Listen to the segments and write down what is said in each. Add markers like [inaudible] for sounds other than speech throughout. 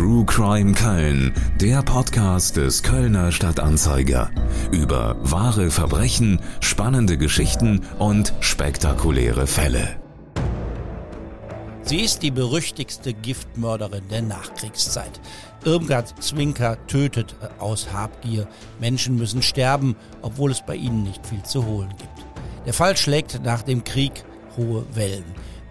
True Crime Köln, der Podcast des Kölner Stadtanzeiger. Über wahre Verbrechen, spannende Geschichten und spektakuläre Fälle. Sie ist die berüchtigste Giftmörderin der Nachkriegszeit. Irmgard Zwinker tötet aus Habgier. Menschen müssen sterben, obwohl es bei ihnen nicht viel zu holen gibt. Der Fall schlägt nach dem Krieg hohe Wellen.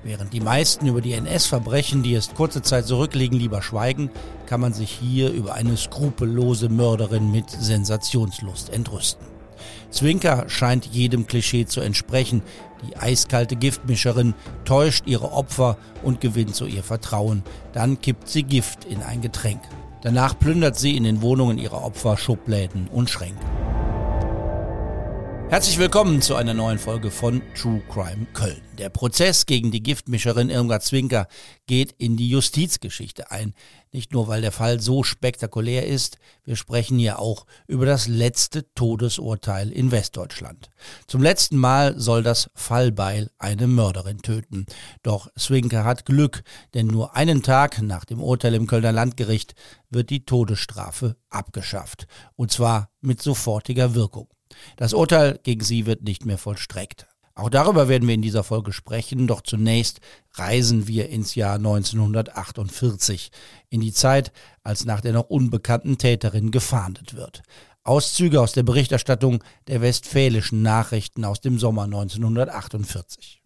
Während die meisten über die NS-Verbrechen, die erst kurze Zeit zurückliegen, lieber schweigen, kann man sich hier über eine skrupellose Mörderin mit Sensationslust entrüsten. Zwinker scheint jedem Klischee zu entsprechen. Die eiskalte Giftmischerin täuscht ihre Opfer und gewinnt so ihr Vertrauen. Dann kippt sie Gift in ein Getränk. Danach plündert sie in den Wohnungen ihrer Opfer Schubläden und Schränke. Herzlich willkommen zu einer neuen Folge von True Crime Köln. Der Prozess gegen die Giftmischerin Irmgard Zwinker geht in die Justizgeschichte ein. Nicht nur, weil der Fall so spektakulär ist, wir sprechen hier auch über das letzte Todesurteil in Westdeutschland. Zum letzten Mal soll das Fallbeil eine Mörderin töten. Doch Zwinker hat Glück, denn nur einen Tag nach dem Urteil im Kölner Landgericht wird die Todesstrafe abgeschafft. Und zwar mit sofortiger Wirkung. Das Urteil gegen sie wird nicht mehr vollstreckt. Auch darüber werden wir in dieser Folge sprechen, doch zunächst reisen wir ins Jahr 1948, in die Zeit, als nach der noch unbekannten Täterin gefahndet wird. Auszüge aus der Berichterstattung der Westfälischen Nachrichten aus dem Sommer 1948.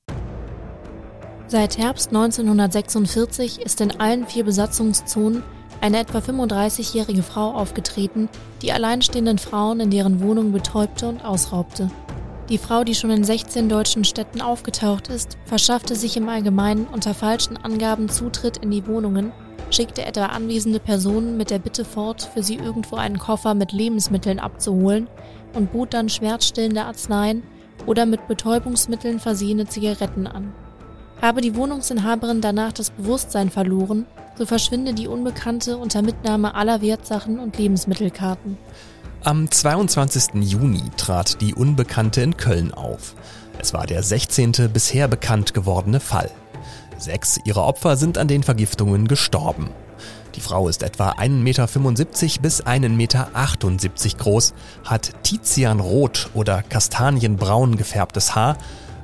Seit Herbst 1946 ist in allen vier Besatzungszonen eine etwa 35-jährige Frau aufgetreten, die alleinstehenden Frauen in deren Wohnung betäubte und ausraubte. Die Frau, die schon in 16 deutschen Städten aufgetaucht ist, verschaffte sich im Allgemeinen unter falschen Angaben Zutritt in die Wohnungen, schickte etwa anwesende Personen mit der Bitte fort, für sie irgendwo einen Koffer mit Lebensmitteln abzuholen und bot dann schmerzstillende Arzneien oder mit Betäubungsmitteln versehene Zigaretten an. Habe die Wohnungsinhaberin danach das Bewusstsein verloren, so verschwinde die Unbekannte unter Mitnahme aller Wertsachen und Lebensmittelkarten. Am 22. Juni trat die Unbekannte in Köln auf. Es war der 16. bisher bekannt gewordene Fall. Sechs ihrer Opfer sind an den Vergiftungen gestorben. Die Frau ist etwa 1,75 Meter bis 1,78 Meter groß, hat Tizianrot oder kastanienbraun gefärbtes Haar,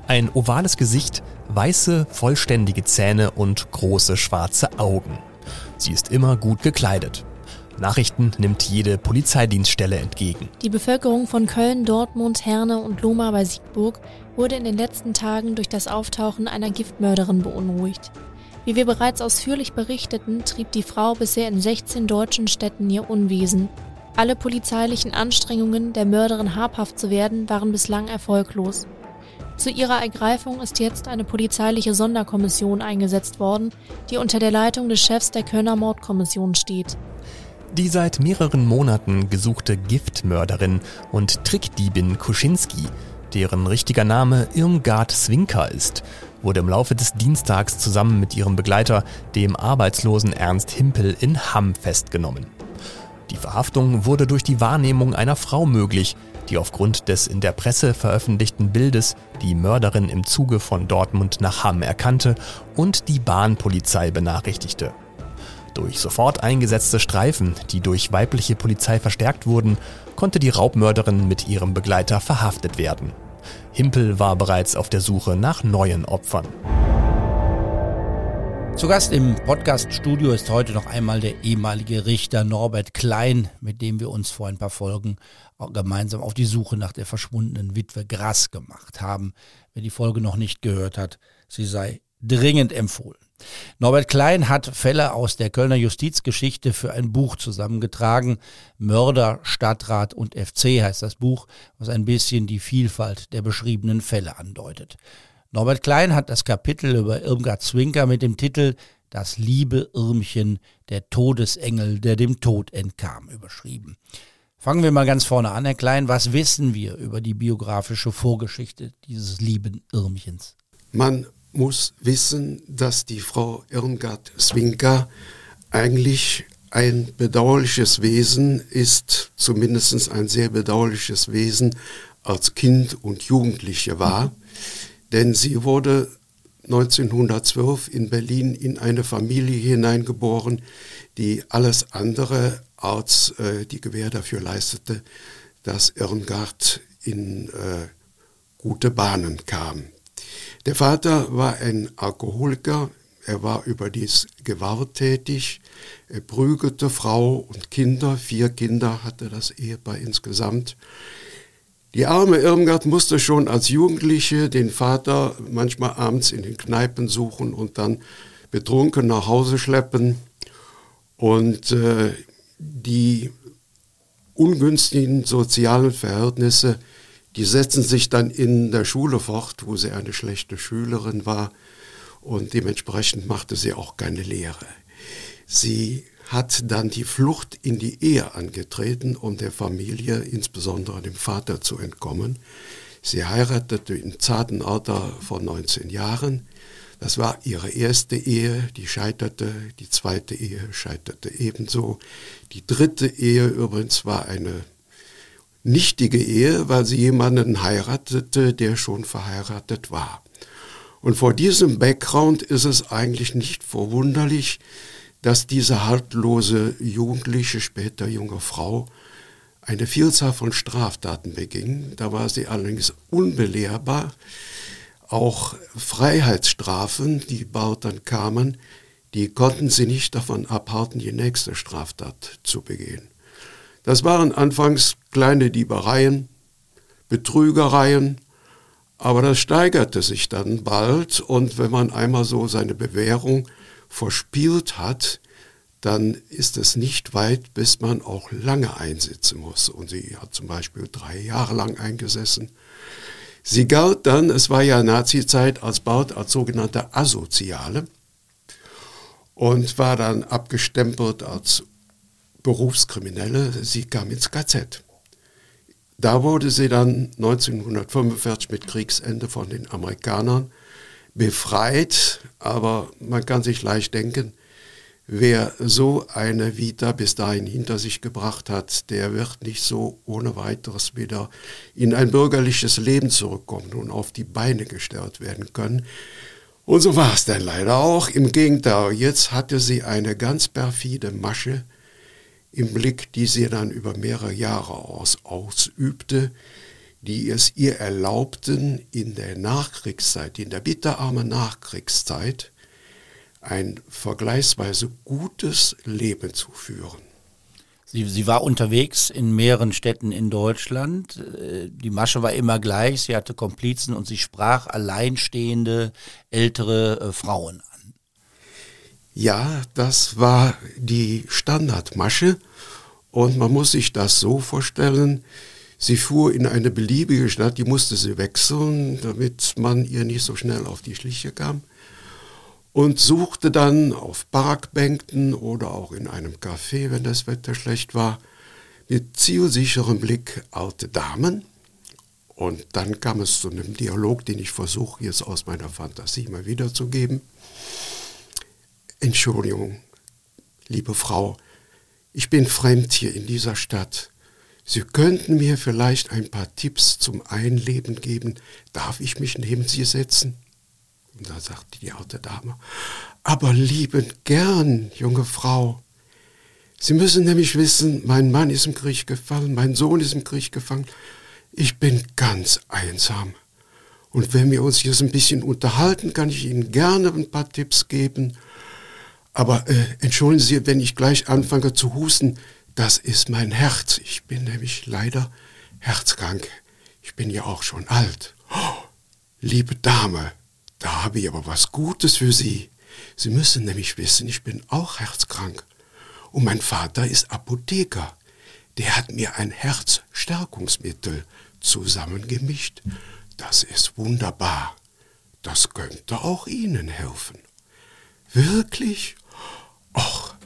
ein ovales Gesicht, weiße, vollständige Zähne und große schwarze Augen. Sie ist immer gut gekleidet. Nachrichten nimmt jede Polizeidienststelle entgegen. Die Bevölkerung von Köln, Dortmund, Herne und Lohmar bei Siegburg wurde in den letzten Tagen durch das Auftauchen einer Giftmörderin beunruhigt. Wie wir bereits ausführlich berichteten, trieb die Frau bisher in 16 deutschen Städten ihr Unwesen. Alle polizeilichen Anstrengungen, der Mörderin habhaft zu werden, waren bislang erfolglos. Zu ihrer Ergreifung ist jetzt eine polizeiliche Sonderkommission eingesetzt worden, die unter der Leitung des Chefs der Kölner Mordkommission steht. Die seit mehreren Monaten gesuchte Giftmörderin und Trickdiebin Kuschinski, deren richtiger Name Irmgard Swinker ist, wurde im Laufe des Dienstags zusammen mit ihrem Begleiter, dem arbeitslosen Ernst Himpel, in Hamm festgenommen. Die Verhaftung wurde durch die Wahrnehmung einer Frau möglich, die aufgrund des in der Presse veröffentlichten Bildes die Mörderin im Zuge von Dortmund nach Hamm erkannte und die Bahnpolizei benachrichtigte. Durch sofort eingesetzte Streifen, die durch weibliche Polizei verstärkt wurden, konnte die Raubmörderin mit ihrem Begleiter verhaftet werden. Himpel war bereits auf der Suche nach neuen Opfern. Zu Gast im Podcast-Studio ist heute noch einmal der ehemalige Richter Norbert Klein, mit dem wir uns vor ein paar Folgen gemeinsam auf die Suche nach der verschwundenen Witwe Grass gemacht haben. Wer die Folge noch nicht gehört hat, sie sei dringend empfohlen. Norbert Klein hat Fälle aus der Kölner Justizgeschichte für ein Buch zusammengetragen. Mörder, Stadtrat und FC heißt das Buch, was ein bisschen die Vielfalt der beschriebenen Fälle andeutet. Norbert Klein hat das Kapitel über Irmgard Zwinker mit dem Titel Das liebe Irmchen, der Todesengel, der dem Tod entkam, überschrieben. Fangen wir mal ganz vorne an, Herr Klein. Was wissen wir über die biografische Vorgeschichte dieses lieben Irmchens? Man muss wissen, dass die Frau Irmgard Zwinker eigentlich ein bedauerliches Wesen ist, zumindest ein sehr bedauerliches Wesen als Kind und Jugendliche war. Denn sie wurde 1912 in Berlin in eine Familie hineingeboren, die alles andere als äh, die Gewähr dafür leistete, dass Irmgard in äh, gute Bahnen kam. Der Vater war ein Alkoholiker, er war überdies gewalttätig, er prügelte Frau und Kinder, vier Kinder hatte das Ehepaar insgesamt. Die arme Irmgard musste schon als Jugendliche den Vater manchmal abends in den Kneipen suchen und dann betrunken nach Hause schleppen. Und äh, die ungünstigen sozialen Verhältnisse, die setzen sich dann in der Schule fort, wo sie eine schlechte Schülerin war und dementsprechend machte sie auch keine Lehre. Sie hat dann die Flucht in die Ehe angetreten, um der Familie, insbesondere dem Vater, zu entkommen. Sie heiratete im zarten Alter von 19 Jahren. Das war ihre erste Ehe, die scheiterte, die zweite Ehe scheiterte ebenso. Die dritte Ehe übrigens war eine nichtige Ehe, weil sie jemanden heiratete, der schon verheiratet war. Und vor diesem Background ist es eigentlich nicht verwunderlich, dass diese haltlose Jugendliche, später junge Frau, eine Vielzahl von Straftaten beging. Da war sie allerdings unbelehrbar. Auch Freiheitsstrafen, die bald dann kamen, die konnten sie nicht davon abhalten, die nächste Straftat zu begehen. Das waren anfangs kleine Diebereien, Betrügereien, aber das steigerte sich dann bald und wenn man einmal so seine Bewährung verspielt hat, dann ist es nicht weit, bis man auch lange einsitzen muss. Und sie hat zum Beispiel drei Jahre lang eingesessen. Sie galt dann, es war ja Nazi-Zeit, als bald als sogenannte Asoziale und war dann abgestempelt als Berufskriminelle. Sie kam ins KZ. Da wurde sie dann 1945 mit Kriegsende von den Amerikanern befreit, aber man kann sich leicht denken, wer so eine Vita bis dahin hinter sich gebracht hat, der wird nicht so ohne weiteres wieder in ein bürgerliches Leben zurückkommen und auf die Beine gestellt werden können. Und so war es dann leider auch. Im Gegenteil, jetzt hatte sie eine ganz perfide Masche im Blick, die sie dann über mehrere Jahre aus, ausübte die es ihr erlaubten, in der Nachkriegszeit, in der bitterarmen Nachkriegszeit, ein vergleichsweise gutes Leben zu führen. Sie, sie war unterwegs in mehreren Städten in Deutschland. Äh, die Masche war immer gleich. Sie hatte Komplizen und sie sprach alleinstehende ältere äh, Frauen an. Ja, das war die Standardmasche. Und man muss sich das so vorstellen, Sie fuhr in eine beliebige Stadt, die musste sie wechseln, damit man ihr nicht so schnell auf die Schliche kam. Und suchte dann auf Parkbänken oder auch in einem Café, wenn das Wetter schlecht war, mit zielsicherem Blick alte Damen. Und dann kam es zu einem Dialog, den ich versuche jetzt aus meiner Fantasie mal wiederzugeben. Entschuldigung, liebe Frau, ich bin fremd hier in dieser Stadt. Sie könnten mir vielleicht ein paar Tipps zum Einleben geben. Darf ich mich neben Sie setzen? Und da sagte die alte Dame, aber liebend gern, junge Frau. Sie müssen nämlich wissen, mein Mann ist im Krieg gefallen, mein Sohn ist im Krieg gefallen. Ich bin ganz einsam. Und wenn wir uns jetzt ein bisschen unterhalten, kann ich Ihnen gerne ein paar Tipps geben. Aber äh, entschuldigen Sie, wenn ich gleich anfange zu husten, das ist mein Herz. Ich bin nämlich leider herzkrank. Ich bin ja auch schon alt. Oh, liebe Dame, da habe ich aber was Gutes für Sie. Sie müssen nämlich wissen, ich bin auch herzkrank. Und mein Vater ist Apotheker. Der hat mir ein Herzstärkungsmittel zusammengemischt. Das ist wunderbar. Das könnte auch Ihnen helfen. Wirklich? Och,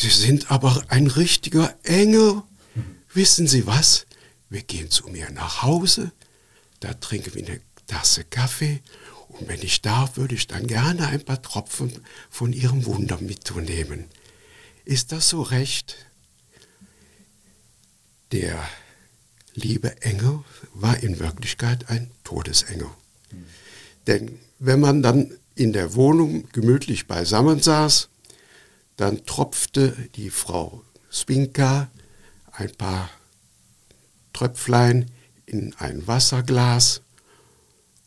Sie sind aber ein richtiger Engel. Wissen Sie was? Wir gehen zu mir nach Hause, da trinken wir eine Tasse Kaffee und wenn ich darf, würde ich dann gerne ein paar Tropfen von Ihrem Wunder mitnehmen. Ist das so recht? Der liebe Engel war in Wirklichkeit ein Todesengel. Denn wenn man dann in der Wohnung gemütlich beisammen saß, dann tropfte die Frau Spinka ein paar Tröpflein in ein Wasserglas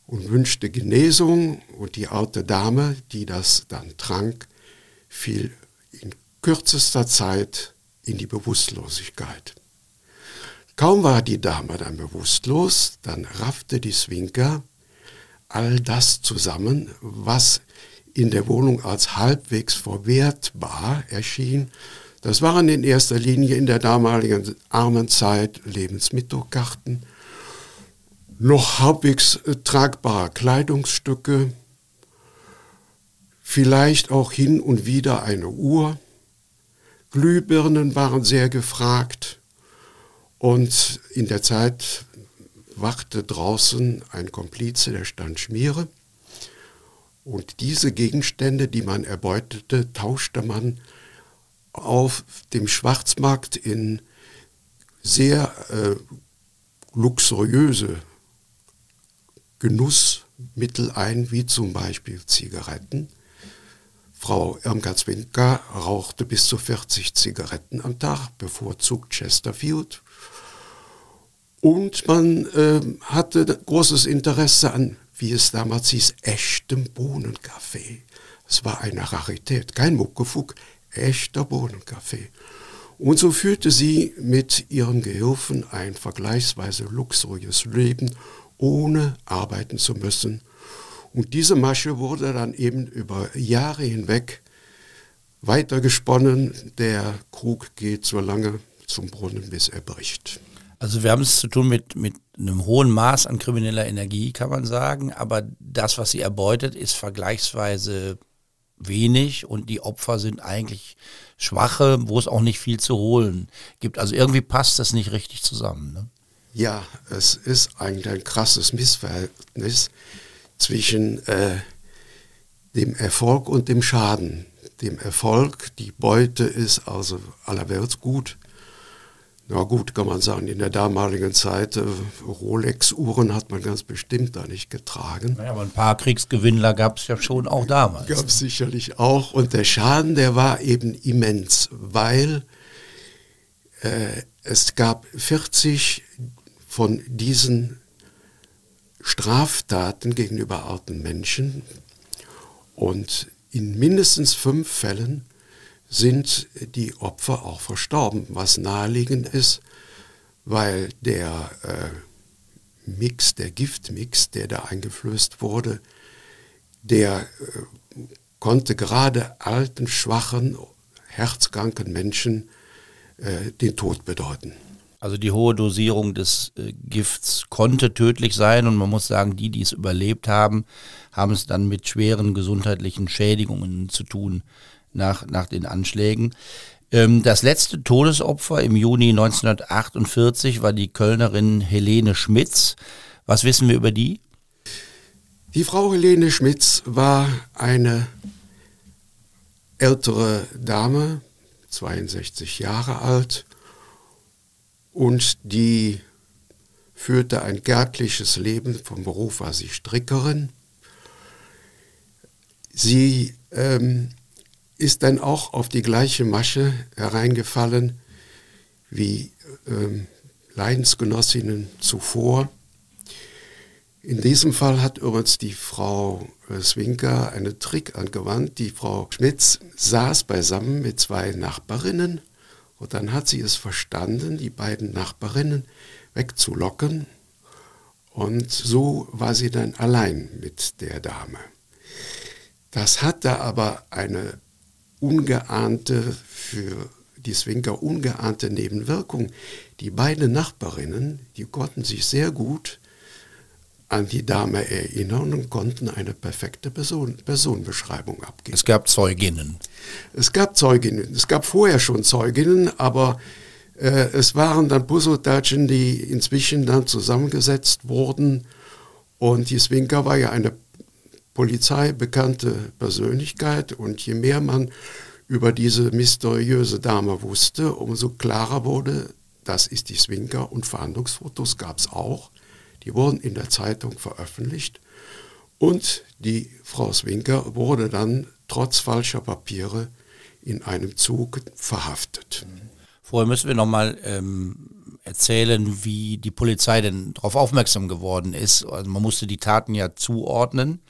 und wünschte Genesung und die alte Dame, die das dann trank, fiel in kürzester Zeit in die Bewusstlosigkeit. Kaum war die Dame dann bewusstlos, dann raffte die Swinker all das zusammen, was in der Wohnung als halbwegs verwertbar erschien. Das waren in erster Linie in der damaligen armen Zeit Lebensmittelkarten, noch halbwegs äh, tragbare Kleidungsstücke, vielleicht auch hin und wieder eine Uhr. Glühbirnen waren sehr gefragt und in der Zeit wachte draußen ein Komplize, der stand Schmiere. Und diese Gegenstände, die man erbeutete, tauschte man auf dem Schwarzmarkt in sehr äh, luxuriöse Genussmittel ein, wie zum Beispiel Zigaretten. Frau Irmgard-Zwinker rauchte bis zu 40 Zigaretten am Tag, bevorzugt Chesterfield. Und man äh, hatte großes Interesse an, wie es damals hieß, echtem Bohnenkaffee. Es war eine Rarität, kein Muckefuck, echter Bohnenkaffee. Und so führte sie mit ihren Gehilfen ein vergleichsweise luxuriöses Leben ohne arbeiten zu müssen. Und diese Masche wurde dann eben über Jahre hinweg weitergesponnen. Der Krug geht so lange zum Brunnen, bis er bricht. Also wir haben es zu tun mit, mit einem hohen Maß an krimineller Energie, kann man sagen. Aber das, was sie erbeutet, ist vergleichsweise wenig und die Opfer sind eigentlich schwache, wo es auch nicht viel zu holen gibt. Also irgendwie passt das nicht richtig zusammen. Ne? Ja, es ist eigentlich ein krasses Missverhältnis zwischen äh, dem Erfolg und dem Schaden. Dem Erfolg, die Beute ist also allerwärts gut. Na gut, kann man sagen, in der damaligen Zeit, äh, Rolex-Uhren hat man ganz bestimmt da nicht getragen. Ja, aber ein paar Kriegsgewinnler gab es ja schon auch damals. Gab es sicherlich auch. Und der Schaden, der war eben immens, weil äh, es gab 40 von diesen Straftaten gegenüber alten Menschen und in mindestens fünf Fällen sind die Opfer auch verstorben, was naheliegend ist, weil der äh, Mix, der Giftmix, der da eingeflößt wurde, der äh, konnte gerade alten, schwachen, herzkranken Menschen äh, den Tod bedeuten. Also die hohe Dosierung des äh, Gifts konnte tödlich sein und man muss sagen, die, die es überlebt haben, haben es dann mit schweren gesundheitlichen Schädigungen zu tun nach, nach den Anschlägen. Ähm, das letzte Todesopfer im Juni 1948 war die Kölnerin Helene Schmitz. Was wissen wir über die? Die Frau Helene Schmitz war eine ältere Dame, 62 Jahre alt, und die führte ein gärtliches Leben. Vom Beruf war sie Strickerin. Sie ähm, ist dann auch auf die gleiche Masche hereingefallen wie ähm, Leidensgenossinnen zuvor. In diesem Fall hat übrigens die Frau äh, Swinker einen Trick angewandt. Die Frau Schmitz saß beisammen mit zwei Nachbarinnen und dann hat sie es verstanden, die beiden Nachbarinnen wegzulocken. Und so war sie dann allein mit der Dame. Das hatte aber eine ungeahnte, für die Swinker ungeahnte Nebenwirkung. Die beiden Nachbarinnen, die konnten sich sehr gut an die Dame erinnern und konnten eine perfekte Person, Personenbeschreibung abgeben. Es gab Zeuginnen. Es gab Zeuginnen. Es gab vorher schon Zeuginnen, aber äh, es waren dann Puzzletatschen, die inzwischen dann zusammengesetzt wurden. Und die Swinker war ja eine polizeibekannte Persönlichkeit und je mehr man über diese mysteriöse Dame wusste, umso klarer wurde, das ist die Swinker und Verhandlungsfotos gab es auch. Die wurden in der Zeitung veröffentlicht. Und die Frau Swinker wurde dann trotz falscher Papiere in einem Zug verhaftet. Vorher müssen wir nochmal ähm, erzählen, wie die Polizei denn darauf aufmerksam geworden ist. Also man musste die Taten ja zuordnen.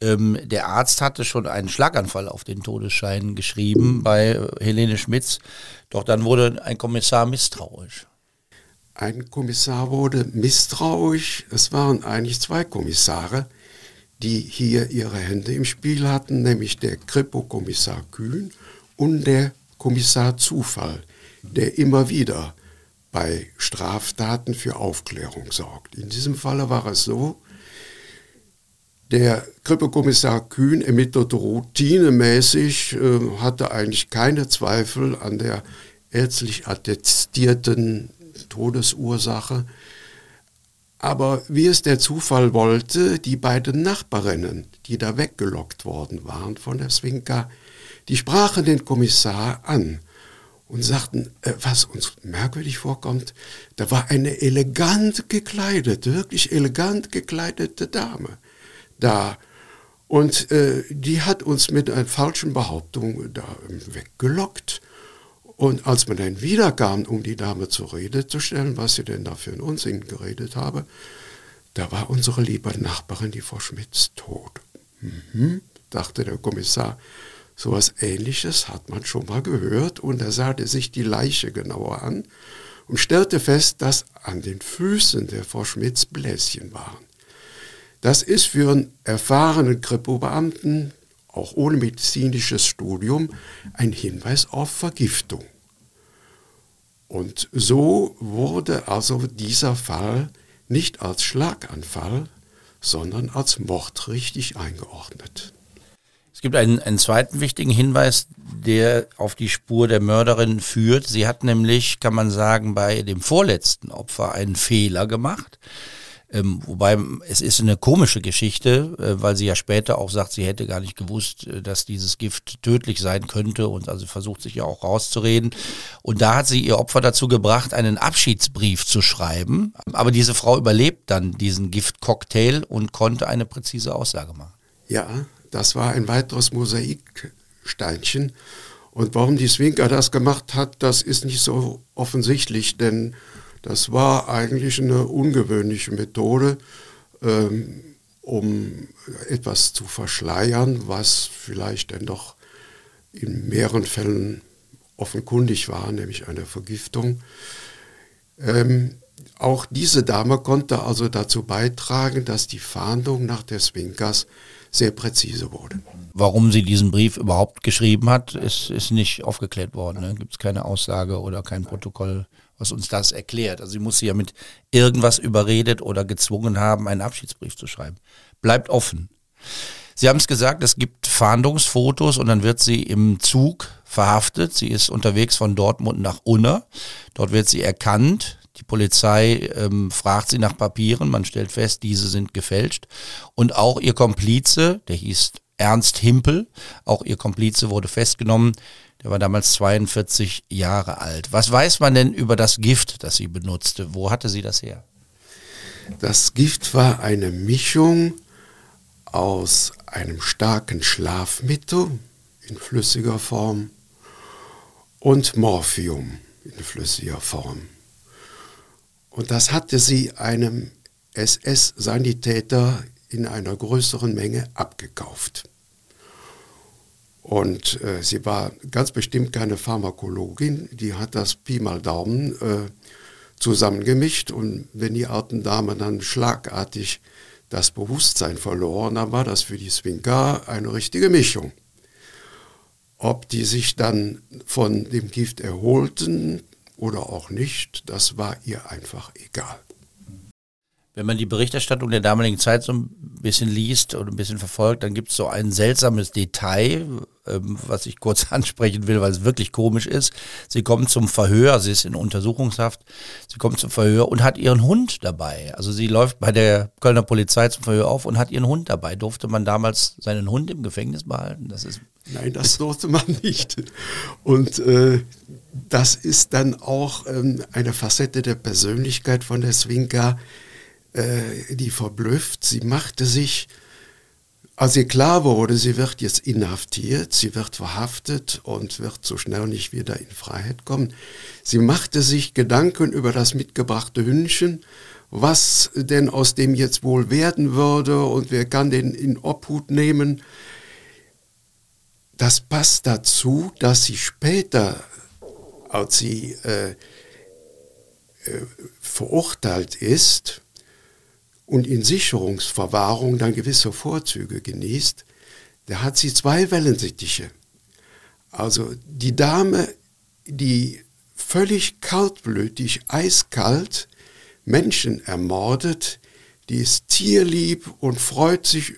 Ähm, der Arzt hatte schon einen Schlaganfall auf den Todesschein geschrieben bei Helene Schmitz. Doch dann wurde ein Kommissar misstrauisch. Ein Kommissar wurde misstrauisch. Es waren eigentlich zwei Kommissare, die hier ihre Hände im Spiel hatten, nämlich der Kripo-Kommissar Kühn und der Kommissar Zufall, der immer wieder bei Straftaten für Aufklärung sorgt. In diesem Falle war es so, der Kripo-Kommissar Kühn ermittelte routinemäßig, äh, hatte eigentlich keine Zweifel an der ärztlich attestierten Todesursache. Aber wie es der Zufall wollte, die beiden Nachbarinnen, die da weggelockt worden waren von der Swinka, die sprachen den Kommissar an und sagten, äh, was uns merkwürdig vorkommt, da war eine elegant gekleidete, wirklich elegant gekleidete Dame da. Und äh, die hat uns mit einer falschen Behauptung da weggelockt. Und als man dann wiederkam, um die Dame zur Rede zu stellen, was sie denn da für einen Unsinn geredet habe, da war unsere liebe Nachbarin, die Frau Schmitz, tot. Mhm, dachte der Kommissar, so etwas Ähnliches hat man schon mal gehört und er sah sich die Leiche genauer an und stellte fest, dass an den Füßen der Frau Schmitz Bläschen waren. Das ist für einen erfahrenen Kripo-Beamten, auch ohne medizinisches Studium, ein Hinweis auf Vergiftung. Und so wurde also dieser Fall nicht als Schlaganfall, sondern als Mord richtig eingeordnet. Es gibt einen, einen zweiten wichtigen Hinweis, der auf die Spur der Mörderin führt. Sie hat nämlich, kann man sagen, bei dem vorletzten Opfer einen Fehler gemacht. Ähm, wobei es ist eine komische Geschichte, äh, weil sie ja später auch sagt, sie hätte gar nicht gewusst, äh, dass dieses Gift tödlich sein könnte und also versucht sich ja auch rauszureden. Und da hat sie ihr Opfer dazu gebracht, einen Abschiedsbrief zu schreiben. Aber diese Frau überlebt dann diesen Giftcocktail und konnte eine präzise Aussage machen. Ja, das war ein weiteres Mosaiksteinchen. Und warum die Swinker das gemacht hat, das ist nicht so offensichtlich, denn das war eigentlich eine ungewöhnliche Methode, ähm, um etwas zu verschleiern, was vielleicht dann doch in mehreren Fällen offenkundig war, nämlich eine Vergiftung. Ähm, auch diese Dame konnte also dazu beitragen, dass die Fahndung nach der Swinkas sehr präzise wurde. Warum sie diesen Brief überhaupt geschrieben hat, ist, ist nicht aufgeklärt worden. Ne? Gibt es keine Aussage oder kein Protokoll was uns das erklärt. Also sie muss sie ja mit irgendwas überredet oder gezwungen haben, einen Abschiedsbrief zu schreiben. Bleibt offen. Sie haben es gesagt, es gibt Fahndungsfotos und dann wird sie im Zug verhaftet. Sie ist unterwegs von Dortmund nach Unna. Dort wird sie erkannt. Die Polizei ähm, fragt sie nach Papieren. Man stellt fest, diese sind gefälscht. Und auch ihr Komplize, der hieß Ernst Himpel, auch ihr Komplize wurde festgenommen. Der war damals 42 Jahre alt. Was weiß man denn über das Gift, das sie benutzte? Wo hatte sie das her? Das Gift war eine Mischung aus einem starken Schlafmittel in flüssiger Form und Morphium in flüssiger Form. Und das hatte sie einem SS-Sanitäter in einer größeren Menge abgekauft. Und äh, sie war ganz bestimmt keine Pharmakologin, die hat das Pi mal Daumen äh, zusammengemischt und wenn die alten Damen dann schlagartig das Bewusstsein verloren, dann war das für die Swinka eine richtige Mischung. Ob die sich dann von dem Gift erholten oder auch nicht, das war ihr einfach egal. Wenn man die Berichterstattung der damaligen Zeit so ein bisschen liest oder ein bisschen verfolgt, dann gibt es so ein seltsames Detail, ähm, was ich kurz [laughs] ansprechen will, weil es wirklich komisch ist. Sie kommt zum Verhör, sie ist in Untersuchungshaft, sie kommt zum Verhör und hat ihren Hund dabei. Also sie läuft bei der Kölner Polizei zum Verhör auf und hat ihren Hund dabei. Durfte man damals seinen Hund im Gefängnis behalten? Das ist Nein, das durfte man nicht. Und äh, das ist dann auch ähm, eine Facette der Persönlichkeit von der Swinka, äh, die verblüfft. Sie machte sich als ihr klar wurde, sie wird jetzt inhaftiert, sie wird verhaftet und wird so schnell nicht wieder in Freiheit kommen, sie machte sich Gedanken über das mitgebrachte Hündchen, was denn aus dem jetzt wohl werden würde und wer kann den in Obhut nehmen. Das passt dazu, dass sie später, als sie äh, äh, verurteilt ist, und in Sicherungsverwahrung dann gewisse Vorzüge genießt, da hat sie zwei Wellensittiche. Also die Dame, die völlig kaltblütig, eiskalt Menschen ermordet, die ist tierlieb und freut sich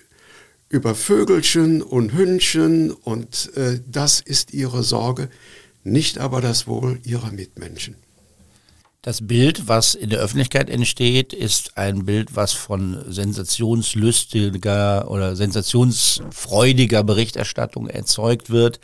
über Vögelchen und Hündchen und äh, das ist ihre Sorge, nicht aber das Wohl ihrer Mitmenschen. Das Bild, was in der Öffentlichkeit entsteht, ist ein Bild, was von sensationslustiger oder sensationsfreudiger Berichterstattung erzeugt wird.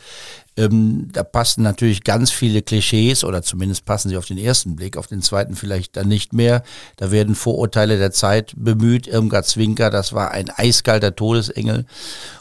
Ähm, da passen natürlich ganz viele Klischees oder zumindest passen sie auf den ersten Blick, auf den zweiten vielleicht dann nicht mehr. Da werden Vorurteile der Zeit bemüht. Irmgard Zwinker, das war ein eiskalter Todesengel.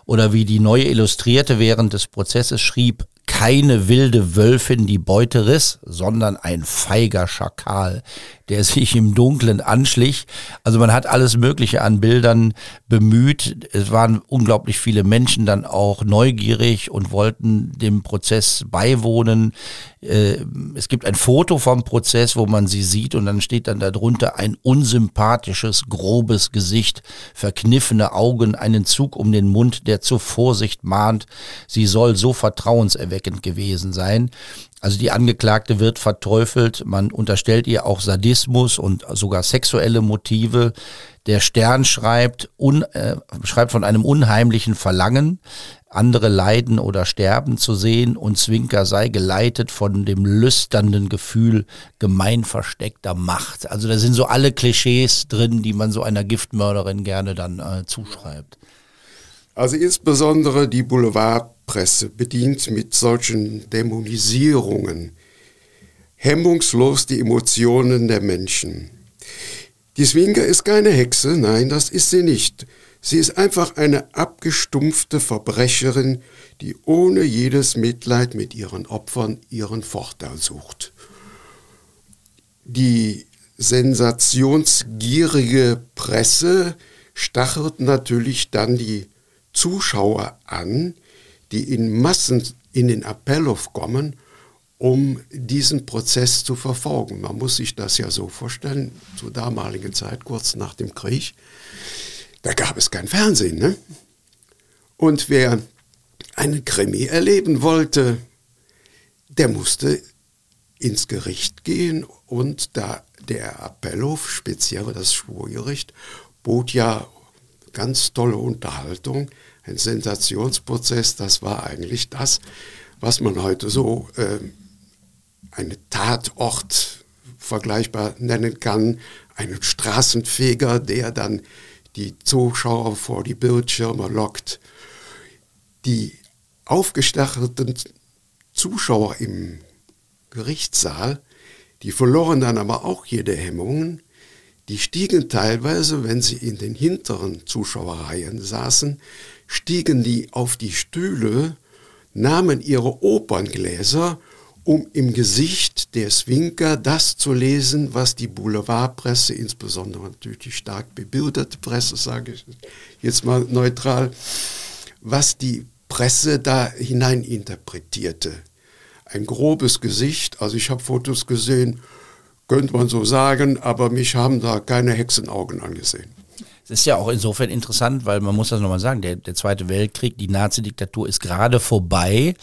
Oder wie die neue Illustrierte während des Prozesses schrieb, keine wilde Wölfin die Beute riss, sondern ein feiger Schakal, der sich im Dunklen anschlich. Also man hat alles Mögliche an Bildern bemüht. Es waren unglaublich viele Menschen dann auch neugierig und wollten dem Prozess beiwohnen. Äh, es gibt ein Foto vom Prozess, wo man sie sieht und dann steht dann darunter ein unsympathisches, grobes Gesicht, verkniffene Augen, einen Zug um den Mund, der zur Vorsicht mahnt. Sie soll so vertrauenserweckend gewesen sein. Also die Angeklagte wird verteufelt, man unterstellt ihr auch Sadismus und sogar sexuelle Motive. Der Stern schreibt, un, äh, schreibt von einem unheimlichen Verlangen, andere leiden oder sterben zu sehen und Zwinker sei geleitet von dem lüsternden Gefühl gemein versteckter Macht. Also da sind so alle Klischees drin, die man so einer Giftmörderin gerne dann äh, zuschreibt. Also insbesondere die Boulevardpresse bedient mit solchen Dämonisierungen hemmungslos die Emotionen der Menschen. Die Swinger ist keine Hexe, nein, das ist sie nicht. Sie ist einfach eine abgestumpfte Verbrecherin, die ohne jedes Mitleid mit ihren Opfern ihren Vorteil sucht. Die sensationsgierige Presse stachelt natürlich dann die Zuschauer an, die in Massen in den Appellhof kommen, um diesen Prozess zu verfolgen. Man muss sich das ja so vorstellen, zur damaligen Zeit, kurz nach dem Krieg, da gab es kein Fernsehen. Ne? Und wer einen Krimi erleben wollte, der musste ins Gericht gehen und da der Appellhof, speziell das Schwurgericht, bot ja ganz tolle Unterhaltung, ein Sensationsprozess, das war eigentlich das, was man heute so äh, eine Tatort vergleichbar nennen kann, einen Straßenfeger, der dann die Zuschauer vor die Bildschirme lockt. Die aufgestachelten Zuschauer im Gerichtssaal, die verloren dann aber auch jede Hemmungen, die stiegen teilweise, wenn sie in den hinteren Zuschauerreihen saßen, stiegen die auf die Stühle, nahmen ihre Operngläser, um im Gesicht der Swinker das zu lesen, was die Boulevardpresse, insbesondere natürlich die stark bebilderte Presse, sage ich jetzt mal neutral, was die Presse da hineininterpretierte. Ein grobes Gesicht, also ich habe Fotos gesehen, könnte man so sagen, aber mich haben da keine Hexenaugen angesehen. Es ist ja auch insofern interessant, weil man muss das nochmal sagen, der, der Zweite Weltkrieg, die Nazi-Diktatur ist gerade vorbei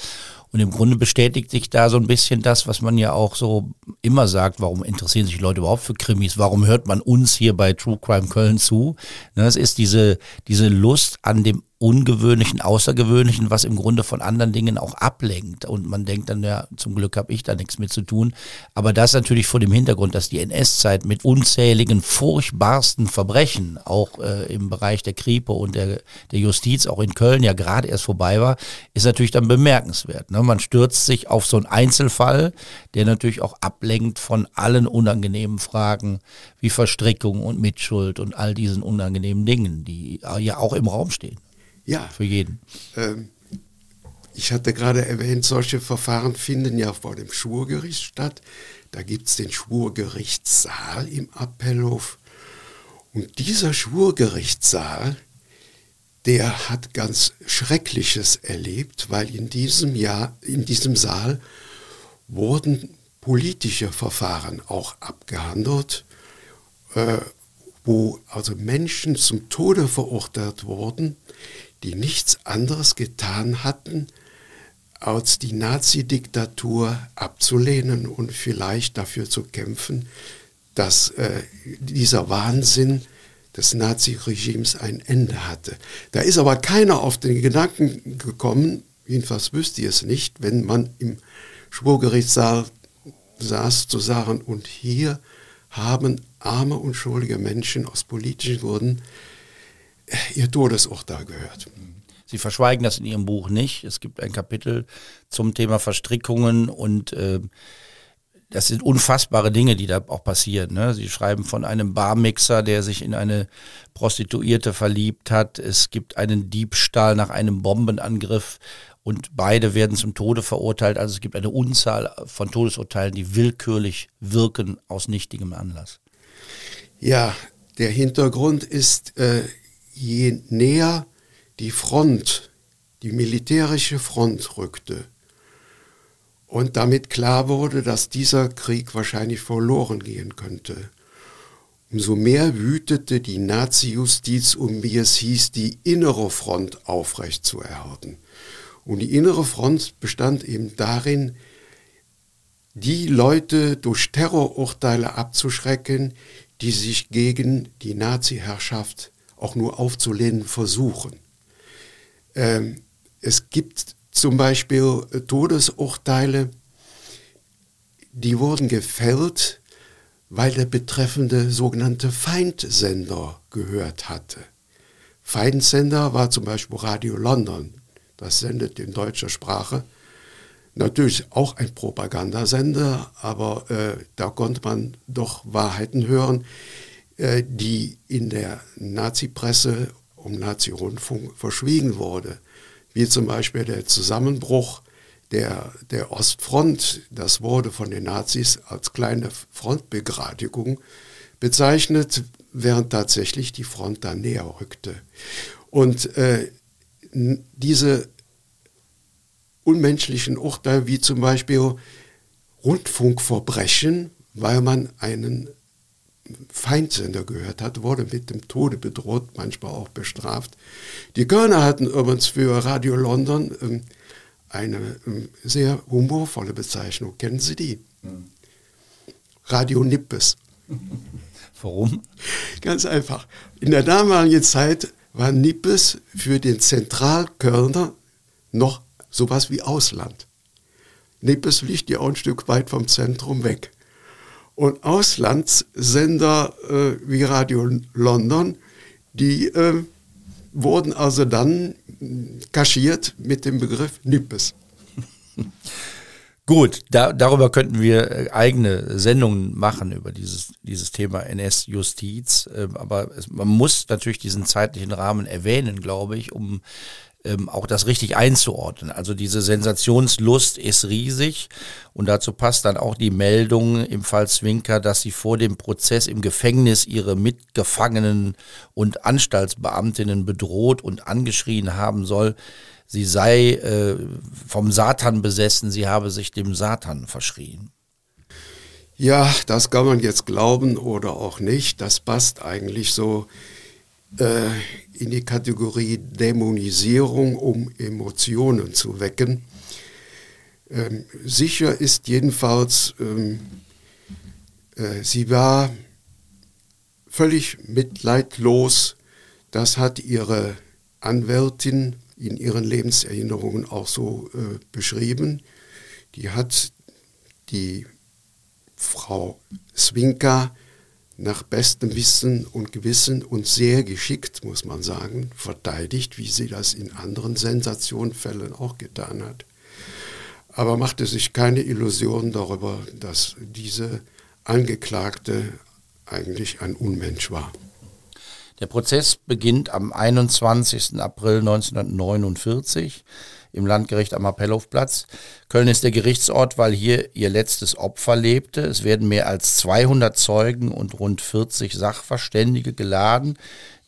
und im Grunde bestätigt sich da so ein bisschen das, was man ja auch so immer sagt, warum interessieren sich Leute überhaupt für Krimis? Warum hört man uns hier bei True Crime Köln zu? Das ist diese, diese Lust an dem Ungewöhnlichen, Außergewöhnlichen, was im Grunde von anderen Dingen auch ablenkt. Und man denkt dann, ja, zum Glück habe ich da nichts mit zu tun. Aber das natürlich vor dem Hintergrund, dass die NS-Zeit mit unzähligen, furchtbarsten Verbrechen, auch äh, im Bereich der Kripo und der, der Justiz, auch in Köln ja gerade erst vorbei war, ist natürlich dann bemerkenswert. Ne? Man stürzt sich auf so einen Einzelfall, der natürlich auch ablenkt von allen unangenehmen Fragen wie Verstrickung und Mitschuld und all diesen unangenehmen Dingen, die ja auch im Raum stehen. Ja. Für jeden. Ähm, ich hatte gerade erwähnt, solche Verfahren finden ja vor dem Schwurgericht statt. Da gibt es den Schwurgerichtssaal im Appellhof. Und dieser Schwurgerichtssaal, der hat ganz Schreckliches erlebt, weil in diesem Jahr, in diesem Saal wurden politische Verfahren auch abgehandelt, äh, wo also Menschen zum Tode verurteilt wurden, die nichts anderes getan hatten, als die Nazi-Diktatur abzulehnen und vielleicht dafür zu kämpfen, dass äh, dieser Wahnsinn des Nazi-Regimes ein Ende hatte. Da ist aber keiner auf den Gedanken gekommen, jedenfalls wüsste ich es nicht, wenn man im Schwurgerichtssaal saß, zu sagen, und hier haben arme, unschuldige Menschen aus politischen Gründen ihr Todesurteil gehört. Sie verschweigen das in Ihrem Buch nicht. Es gibt ein Kapitel zum Thema Verstrickungen und äh, das sind unfassbare Dinge, die da auch passieren. Ne? Sie schreiben von einem Barmixer, der sich in eine Prostituierte verliebt hat. Es gibt einen Diebstahl nach einem Bombenangriff und beide werden zum Tode verurteilt. Also es gibt eine Unzahl von Todesurteilen, die willkürlich wirken aus nichtigem Anlass. Ja, der Hintergrund ist, äh, je näher die Front, die militärische Front rückte und damit klar wurde, dass dieser Krieg wahrscheinlich verloren gehen könnte. Umso mehr wütete die Nazi-Justiz um, wie es hieß, die innere Front aufrechtzuerhalten. Und die innere Front bestand eben darin, die Leute durch Terrorurteile abzuschrecken, die sich gegen die Nazi-Herrschaft auch nur aufzulehnen versuchen. Ähm, es gibt zum Beispiel äh, Todesurteile, die wurden gefällt, weil der betreffende sogenannte Feindsender gehört hatte. Feindsender war zum Beispiel Radio London, das sendet in deutscher Sprache. Natürlich auch ein Propagandasender, aber äh, da konnte man doch Wahrheiten hören, die in der Nazi-Presse um Nazi-Rundfunk verschwiegen wurde, wie zum Beispiel der Zusammenbruch der, der Ostfront. Das wurde von den Nazis als kleine Frontbegradigung bezeichnet, während tatsächlich die Front da näher rückte. Und äh, diese unmenschlichen Urteile, wie zum Beispiel Rundfunkverbrechen, weil man einen Feindsender gehört hat, wurde mit dem Tode bedroht, manchmal auch bestraft. Die Kölner hatten übrigens für Radio London ähm, eine ähm, sehr humorvolle Bezeichnung. Kennen Sie die? Mhm. Radio Nippes. [laughs] Warum? Ganz einfach. In der damaligen Zeit war Nippes für den Zentralkölner noch sowas wie Ausland. Nippes liegt ja auch ein Stück weit vom Zentrum weg. Und Auslandssender äh, wie Radio London, die äh, wurden also dann kaschiert mit dem Begriff Nippes. [laughs] Gut, da, darüber könnten wir äh, eigene Sendungen machen über dieses, dieses Thema NS-Justiz. Ähm, aber es, man muss natürlich diesen zeitlichen Rahmen erwähnen, glaube ich, um ähm, auch das richtig einzuordnen. Also diese Sensationslust ist riesig und dazu passt dann auch die Meldung im Fall Zwinker, dass sie vor dem Prozess im Gefängnis ihre Mitgefangenen und Anstaltsbeamtinnen bedroht und angeschrien haben soll, sie sei äh, vom Satan besessen, sie habe sich dem Satan verschrien. Ja, das kann man jetzt glauben oder auch nicht. Das passt eigentlich so äh, in die Kategorie Dämonisierung, um Emotionen zu wecken. Ähm, sicher ist jedenfalls, ähm, äh, sie war völlig mitleidlos. Das hat ihre Anwältin in ihren Lebenserinnerungen auch so äh, beschrieben. Die hat die Frau Swinka nach bestem Wissen und Gewissen und sehr geschickt, muss man sagen, verteidigt, wie sie das in anderen Sensationenfällen auch getan hat. Aber machte sich keine Illusionen darüber, dass diese Angeklagte eigentlich ein Unmensch war. Der Prozess beginnt am 21. April 1949 im Landgericht am Appellhofplatz. Köln ist der Gerichtsort, weil hier ihr letztes Opfer lebte. Es werden mehr als 200 Zeugen und rund 40 Sachverständige geladen.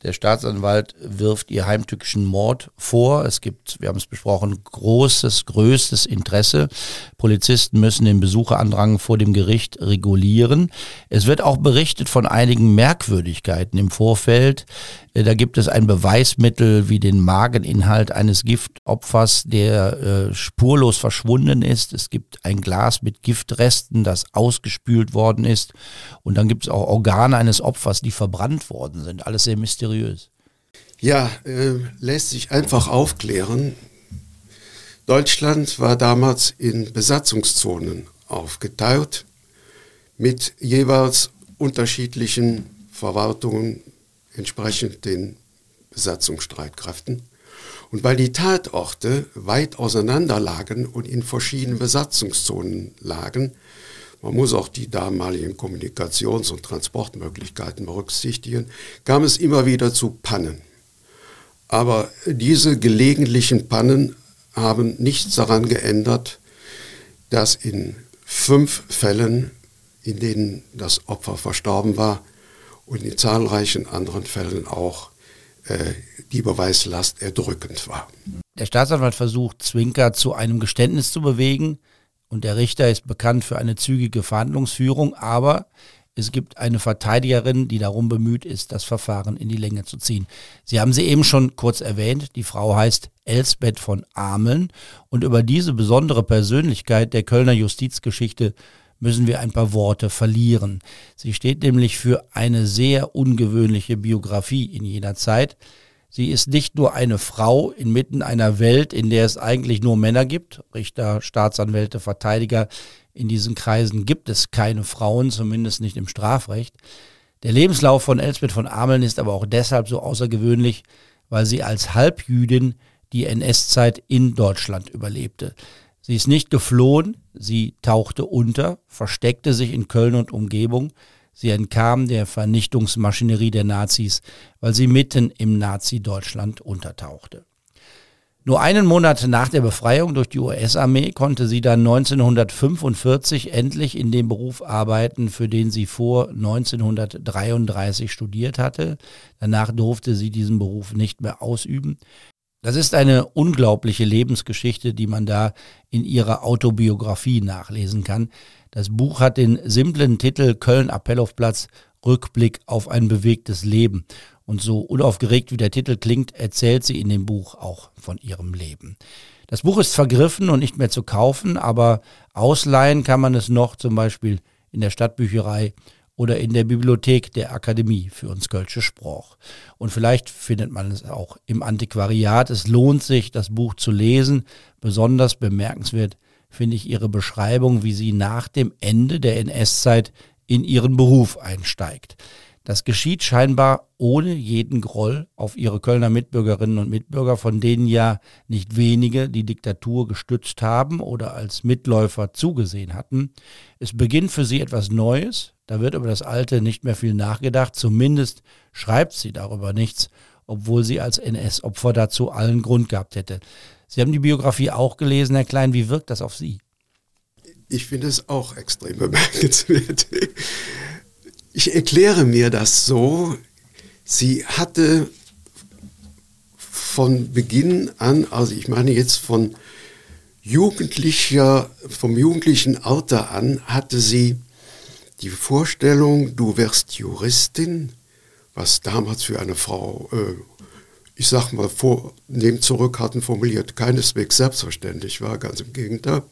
Der Staatsanwalt wirft ihr heimtückischen Mord vor. Es gibt, wir haben es besprochen, großes, größtes Interesse. Polizisten müssen den Besucherandrang vor dem Gericht regulieren. Es wird auch berichtet von einigen Merkwürdigkeiten im Vorfeld. Äh, da gibt es ein Beweismittel wie den Mageninhalt eines Giftopfers, der äh, spurlos verschwunden ist. Es gibt ein Glas mit Giftresten, das ausgespült worden ist. Und dann gibt es auch Organe eines Opfers, die verbrannt worden sind. Alles sehr mysteriös. Ja, äh, lässt sich einfach aufklären. Deutschland war damals in Besatzungszonen aufgeteilt mit jeweils unterschiedlichen Verwaltungen entsprechend den Besatzungsstreitkräften. Und weil die Tatorte weit auseinander lagen und in verschiedenen Besatzungszonen lagen, man muss auch die damaligen Kommunikations- und Transportmöglichkeiten berücksichtigen, kam es immer wieder zu Pannen. Aber diese gelegentlichen Pannen haben nichts daran geändert, dass in fünf Fällen, in denen das Opfer verstorben war, und in zahlreichen anderen Fällen auch äh, die Beweislast erdrückend war. Der Staatsanwalt versucht, Zwinker zu einem Geständnis zu bewegen und der Richter ist bekannt für eine zügige Verhandlungsführung, aber es gibt eine Verteidigerin, die darum bemüht ist, das Verfahren in die Länge zu ziehen. Sie haben sie eben schon kurz erwähnt. Die Frau heißt Elsbeth von Ameln. Und über diese besondere Persönlichkeit der Kölner Justizgeschichte müssen wir ein paar Worte verlieren. Sie steht nämlich für eine sehr ungewöhnliche Biografie in jener Zeit. Sie ist nicht nur eine Frau inmitten einer Welt, in der es eigentlich nur Männer gibt, Richter, Staatsanwälte, Verteidiger. In diesen Kreisen gibt es keine Frauen, zumindest nicht im Strafrecht. Der Lebenslauf von Elsbeth von Ameln ist aber auch deshalb so außergewöhnlich, weil sie als Halbjüdin die NS-Zeit in Deutschland überlebte. Sie ist nicht geflohen, sie tauchte unter, versteckte sich in Köln und Umgebung. Sie entkam der Vernichtungsmaschinerie der Nazis, weil sie mitten im Nazi-Deutschland untertauchte. Nur einen Monat nach der Befreiung durch die US-Armee konnte sie dann 1945 endlich in dem Beruf arbeiten, für den sie vor 1933 studiert hatte. Danach durfte sie diesen Beruf nicht mehr ausüben. Das ist eine unglaubliche Lebensgeschichte, die man da in ihrer Autobiografie nachlesen kann. Das Buch hat den simplen Titel Köln Appellhofplatz Rückblick auf ein bewegtes Leben. Und so unaufgeregt wie der Titel klingt, erzählt sie in dem Buch auch von ihrem Leben. Das Buch ist vergriffen und nicht mehr zu kaufen, aber ausleihen kann man es noch zum Beispiel in der Stadtbücherei oder in der Bibliothek der Akademie für uns Kölsche Spruch. Und vielleicht findet man es auch im Antiquariat. Es lohnt sich, das Buch zu lesen. Besonders bemerkenswert finde ich ihre Beschreibung, wie sie nach dem Ende der NS-Zeit in ihren Beruf einsteigt. Das geschieht scheinbar ohne jeden Groll auf ihre Kölner Mitbürgerinnen und Mitbürger, von denen ja nicht wenige die Diktatur gestützt haben oder als Mitläufer zugesehen hatten. Es beginnt für sie etwas Neues, da wird über das Alte nicht mehr viel nachgedacht, zumindest schreibt sie darüber nichts, obwohl sie als NS-Opfer dazu allen Grund gehabt hätte. Sie haben die Biografie auch gelesen, Herr Klein, wie wirkt das auf Sie? Ich finde es auch extrem bemerkenswert. Ich erkläre mir das so, sie hatte von Beginn an, also ich meine jetzt von jugendlicher, vom jugendlichen Alter an, hatte sie die Vorstellung, du wirst Juristin, was damals für eine Frau, äh, ich sag mal, vor dem zurückhaltend formuliert, keineswegs selbstverständlich war, ganz im Gegenteil.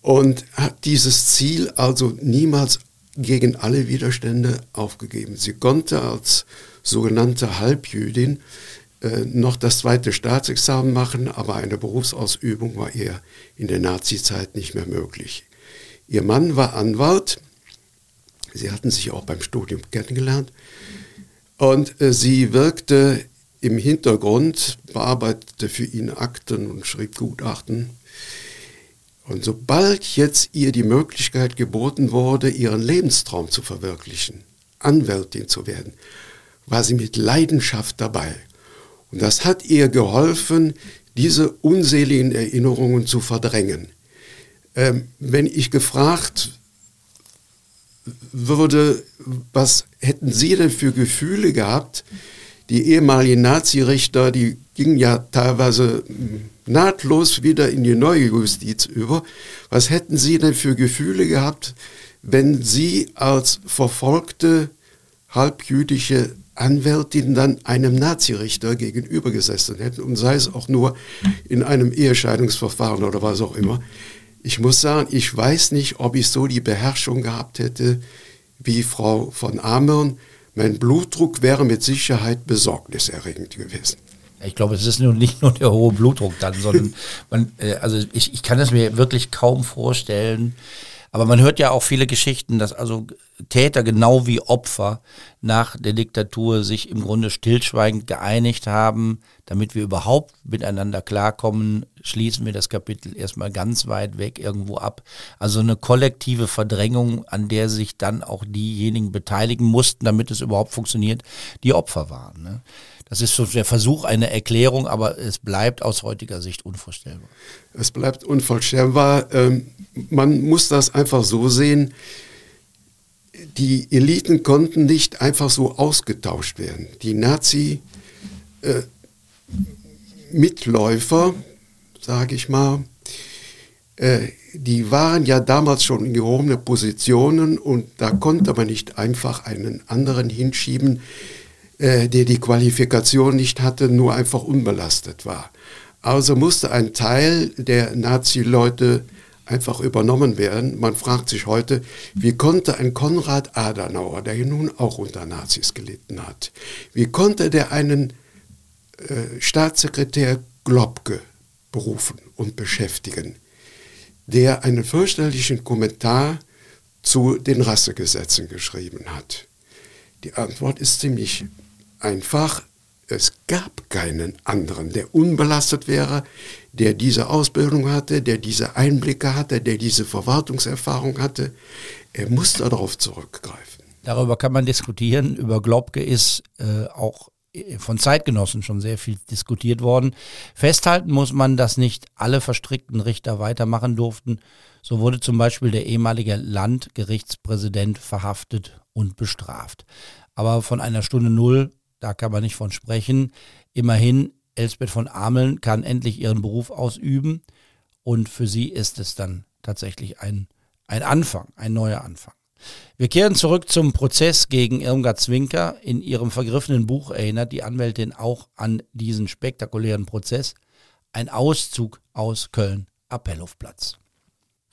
Und hat dieses Ziel also niemals gegen alle Widerstände aufgegeben. Sie konnte als sogenannte Halbjüdin äh, noch das zweite Staatsexamen machen, aber eine Berufsausübung war ihr in der Nazizeit nicht mehr möglich. Ihr Mann war Anwalt, sie hatten sich auch beim Studium kennengelernt und äh, sie wirkte im Hintergrund, bearbeitete für ihn Akten und schrieb Gutachten und sobald jetzt ihr die Möglichkeit geboten wurde, ihren Lebenstraum zu verwirklichen, Anwältin zu werden, war sie mit Leidenschaft dabei. Und das hat ihr geholfen, diese unseligen Erinnerungen zu verdrängen. Ähm, wenn ich gefragt würde, was hätten Sie denn für Gefühle gehabt? Die ehemaligen Nazirichter, die gingen ja teilweise nahtlos wieder in die neue Justiz über. Was hätten Sie denn für Gefühle gehabt, wenn Sie als verfolgte halbjüdische Anwältin dann einem Nazirichter gegenübergesessen hätten und sei es auch nur in einem Ehescheidungsverfahren oder was auch immer. Ich muss sagen, ich weiß nicht, ob ich so die Beherrschung gehabt hätte wie Frau von Amern. Mein Blutdruck wäre mit Sicherheit besorgniserregend gewesen. Ich glaube, es ist nur nicht nur der hohe Blutdruck dann, sondern [laughs] man, äh, also ich, ich kann es mir wirklich kaum vorstellen, aber man hört ja auch viele Geschichten, dass also Täter genau wie Opfer nach der Diktatur sich im Grunde stillschweigend geeinigt haben, damit wir überhaupt miteinander klarkommen, schließen wir das Kapitel erstmal ganz weit weg irgendwo ab. Also eine kollektive Verdrängung, an der sich dann auch diejenigen beteiligen mussten, damit es überhaupt funktioniert, die Opfer waren. Ne? Das ist so der Versuch einer Erklärung, aber es bleibt aus heutiger Sicht unvorstellbar. Es bleibt unvorstellbar. Ähm, man muss das einfach so sehen. Die Eliten konnten nicht einfach so ausgetauscht werden. Die Nazi-Mitläufer, äh, sage ich mal, äh, die waren ja damals schon in gehobene Positionen und da konnte man nicht einfach einen anderen hinschieben, äh, der die Qualifikation nicht hatte, nur einfach unbelastet war. Also musste ein Teil der Nazi-Leute einfach übernommen werden. Man fragt sich heute, wie konnte ein Konrad Adenauer, der nun auch unter Nazis gelitten hat, wie konnte der einen äh, Staatssekretär Globke berufen und beschäftigen, der einen fürchterlichen Kommentar zu den Rassegesetzen geschrieben hat? Die Antwort ist ziemlich einfach, es gab keinen anderen, der unbelastet wäre, der diese Ausbildung hatte, der diese Einblicke hatte, der diese Verwaltungserfahrung hatte. Er musste darauf zurückgreifen. Darüber kann man diskutieren. Über Globke ist äh, auch von Zeitgenossen schon sehr viel diskutiert worden. Festhalten muss man, dass nicht alle verstrickten Richter weitermachen durften. So wurde zum Beispiel der ehemalige Landgerichtspräsident verhaftet und bestraft. Aber von einer Stunde Null da kann man nicht von sprechen. Immerhin, Elsbeth von Ameln kann endlich ihren Beruf ausüben und für sie ist es dann tatsächlich ein, ein Anfang, ein neuer Anfang. Wir kehren zurück zum Prozess gegen Irmgard Zwinker. In ihrem vergriffenen Buch erinnert die Anwältin auch an diesen spektakulären Prozess. Ein Auszug aus Köln, Appellhofplatz.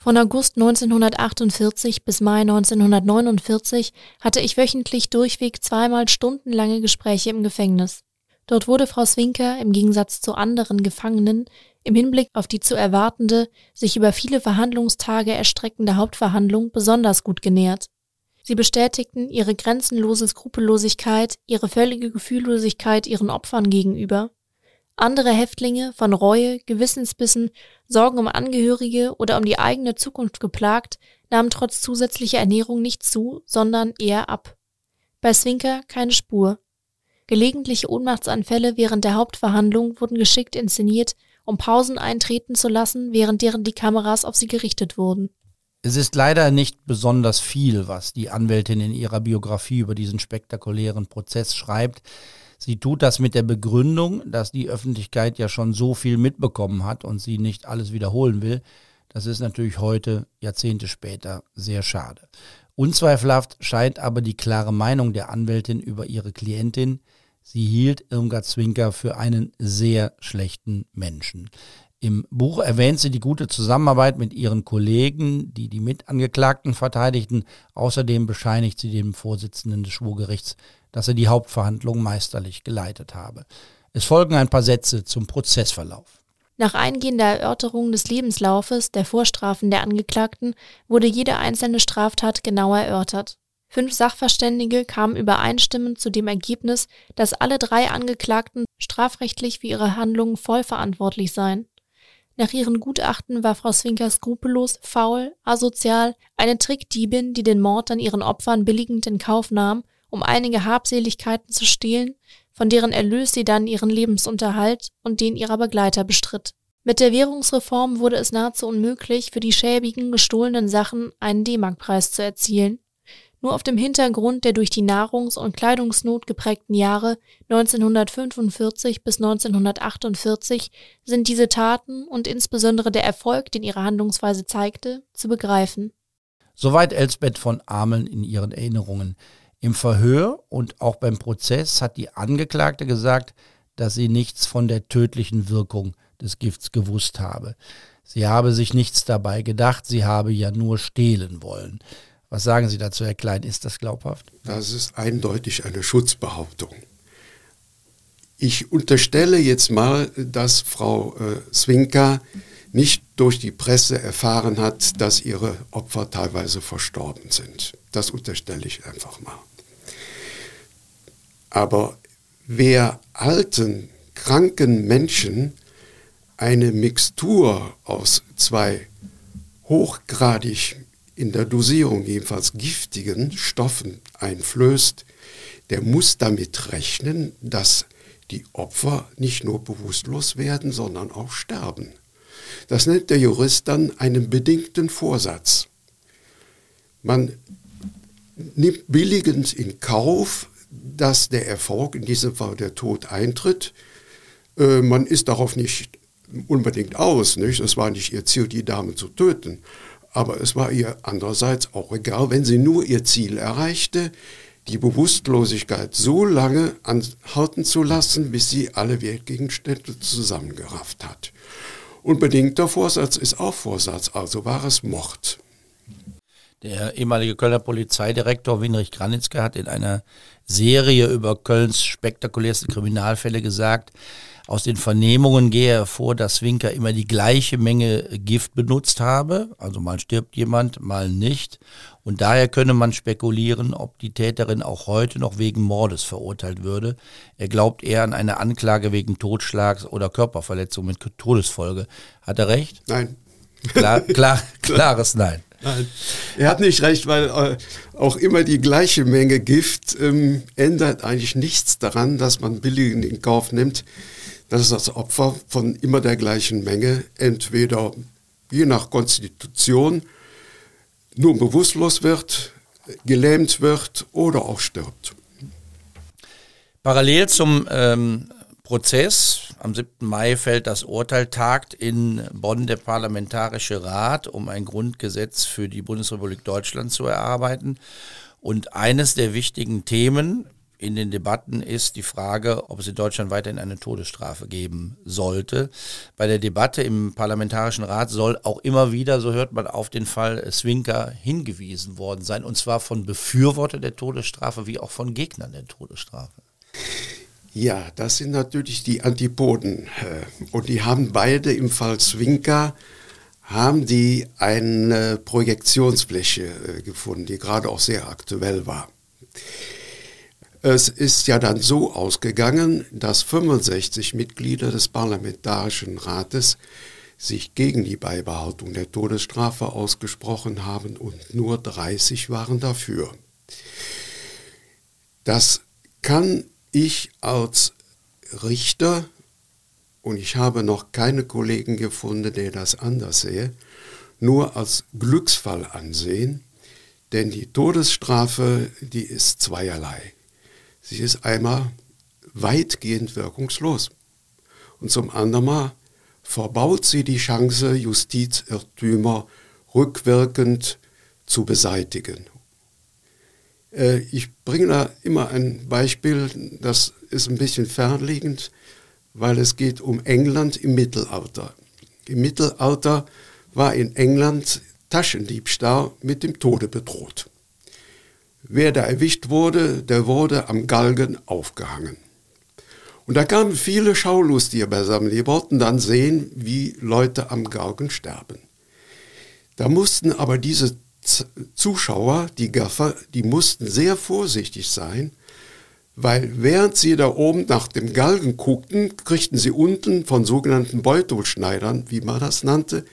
Von August 1948 bis Mai 1949 hatte ich wöchentlich durchweg zweimal stundenlange Gespräche im Gefängnis. Dort wurde Frau Swinker im Gegensatz zu anderen Gefangenen im Hinblick auf die zu erwartende, sich über viele Verhandlungstage erstreckende Hauptverhandlung besonders gut genährt. Sie bestätigten ihre grenzenlose Skrupellosigkeit, ihre völlige Gefühllosigkeit ihren Opfern gegenüber andere Häftlinge, von Reue, Gewissensbissen, Sorgen um Angehörige oder um die eigene Zukunft geplagt, nahmen trotz zusätzlicher Ernährung nicht zu, sondern eher ab. Bei Swinker keine Spur. Gelegentliche Ohnmachtsanfälle während der Hauptverhandlung wurden geschickt inszeniert, um Pausen eintreten zu lassen, während deren die Kameras auf sie gerichtet wurden. Es ist leider nicht besonders viel, was die Anwältin in ihrer Biografie über diesen spektakulären Prozess schreibt. Sie tut das mit der Begründung, dass die Öffentlichkeit ja schon so viel mitbekommen hat und sie nicht alles wiederholen will. Das ist natürlich heute, Jahrzehnte später, sehr schade. Unzweifelhaft scheint aber die klare Meinung der Anwältin über ihre Klientin. Sie hielt Irmgard Zwinker für einen sehr schlechten Menschen. Im Buch erwähnt sie die gute Zusammenarbeit mit ihren Kollegen, die die Mitangeklagten verteidigten. Außerdem bescheinigt sie dem Vorsitzenden des Schwurgerichts, dass er die Hauptverhandlung meisterlich geleitet habe. Es folgen ein paar Sätze zum Prozessverlauf. Nach eingehender Erörterung des Lebenslaufes der Vorstrafen der Angeklagten wurde jede einzelne Straftat genauer erörtert. Fünf Sachverständige kamen übereinstimmend zu dem Ergebnis, dass alle drei Angeklagten strafrechtlich für ihre Handlungen voll verantwortlich seien. Nach ihren Gutachten war Frau Swinker skrupellos, faul, asozial, eine Trickdiebin, die den Mord an ihren Opfern billigend in Kauf nahm um einige Habseligkeiten zu stehlen, von deren Erlös sie dann ihren Lebensunterhalt und den ihrer Begleiter bestritt. Mit der Währungsreform wurde es nahezu unmöglich, für die schäbigen gestohlenen Sachen einen D-Mark-Preis zu erzielen. Nur auf dem Hintergrund der durch die Nahrungs- und Kleidungsnot geprägten Jahre 1945 bis 1948 sind diese Taten und insbesondere der Erfolg, den ihre Handlungsweise zeigte, zu begreifen. Soweit Elsbeth von Ameln in ihren Erinnerungen. Im Verhör und auch beim Prozess hat die Angeklagte gesagt, dass sie nichts von der tödlichen Wirkung des Gifts gewusst habe. Sie habe sich nichts dabei gedacht, sie habe ja nur stehlen wollen. Was sagen Sie dazu, Herr Klein? Ist das glaubhaft? Das ist eindeutig eine Schutzbehauptung. Ich unterstelle jetzt mal, dass Frau äh, Swinka nicht durch die Presse erfahren hat, dass ihre Opfer teilweise verstorben sind. Das unterstelle ich einfach mal. Aber wer alten, kranken Menschen eine Mixtur aus zwei hochgradig in der Dosierung jedenfalls giftigen Stoffen einflößt, der muss damit rechnen, dass die Opfer nicht nur bewusstlos werden, sondern auch sterben. Das nennt der Jurist dann einen bedingten Vorsatz. Man nimmt billigend in Kauf, dass der Erfolg, in diesem Fall der Tod, eintritt. Äh, man ist darauf nicht unbedingt aus. Nicht? Es war nicht ihr Ziel, die Dame zu töten. Aber es war ihr andererseits auch egal, wenn sie nur ihr Ziel erreichte, die Bewusstlosigkeit so lange anhalten zu lassen, bis sie alle Wertgegenstände zusammengerafft hat. Unbedingter Vorsatz ist auch Vorsatz, also war es Mord. Der ehemalige Kölner Polizeidirektor Winrich Granitzke hat in einer Serie über Kölns spektakulärste Kriminalfälle gesagt, aus den Vernehmungen gehe hervor, dass Winker immer die gleiche Menge Gift benutzt habe. Also mal stirbt jemand, mal nicht. Und daher könne man spekulieren, ob die Täterin auch heute noch wegen Mordes verurteilt würde. Er glaubt eher an eine Anklage wegen Totschlags oder Körperverletzung mit Todesfolge. Hat er recht? Nein. Klar, klar, [laughs] klares Nein. Nein. Er hat nicht recht, weil äh, auch immer die gleiche Menge Gift ähm, ändert eigentlich nichts daran, dass man billig in Kauf nimmt, dass das Opfer von immer der gleichen Menge entweder je nach Konstitution nur bewusstlos wird, gelähmt wird oder auch stirbt. Parallel zum ähm, Prozess am 7. Mai fällt das Urteil, tagt in Bonn der Parlamentarische Rat, um ein Grundgesetz für die Bundesrepublik Deutschland zu erarbeiten. Und eines der wichtigen Themen in den Debatten ist die Frage, ob es in Deutschland weiterhin eine Todesstrafe geben sollte. Bei der Debatte im Parlamentarischen Rat soll auch immer wieder, so hört man, auf den Fall Swinker hingewiesen worden sein, und zwar von Befürwortern der Todesstrafe wie auch von Gegnern der Todesstrafe. Ja, das sind natürlich die Antipoden. Äh, und die haben beide im Fall Swinker haben die eine Projektionsfläche äh, gefunden, die gerade auch sehr aktuell war. Es ist ja dann so ausgegangen, dass 65 Mitglieder des Parlamentarischen Rates sich gegen die Beibehaltung der Todesstrafe ausgesprochen haben und nur 30 waren dafür. Das kann ich als Richter, und ich habe noch keine Kollegen gefunden, der das anders sehe, nur als Glücksfall ansehen, denn die Todesstrafe, die ist zweierlei. Sie ist einmal weitgehend wirkungslos. Und zum anderen mal verbaut sie die Chance, Justizirrtümer rückwirkend zu beseitigen. Äh, ich bringe da immer ein Beispiel, das ist ein bisschen fernliegend, weil es geht um England im Mittelalter. Im Mittelalter war in England Taschendiebstahl mit dem Tode bedroht. Wer da erwischt wurde, der wurde am Galgen aufgehangen. Und da kamen viele Schaulustiger beisammen, die wollten dann sehen, wie Leute am Galgen sterben. Da mussten aber diese Zuschauer, die Gaffer, die mussten sehr vorsichtig sein, weil während sie da oben nach dem Galgen guckten, kriegten sie unten von sogenannten Beutelschneidern, wie man das nannte,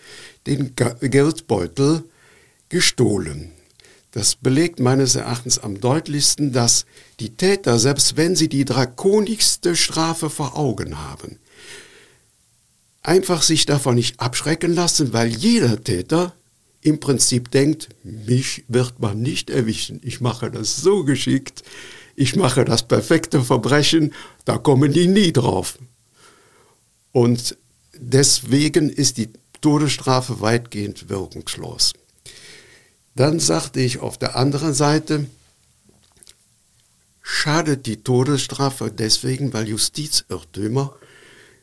den Geldbeutel gestohlen. Das belegt meines Erachtens am deutlichsten, dass die Täter, selbst wenn sie die drakonischste Strafe vor Augen haben, einfach sich davon nicht abschrecken lassen, weil jeder Täter im Prinzip denkt, mich wird man nicht erwischen. Ich mache das so geschickt, ich mache das perfekte Verbrechen, da kommen die nie drauf. Und deswegen ist die Todesstrafe weitgehend wirkungslos. Dann sagte ich auf der anderen Seite, schadet die Todesstrafe deswegen, weil Justizirrtümer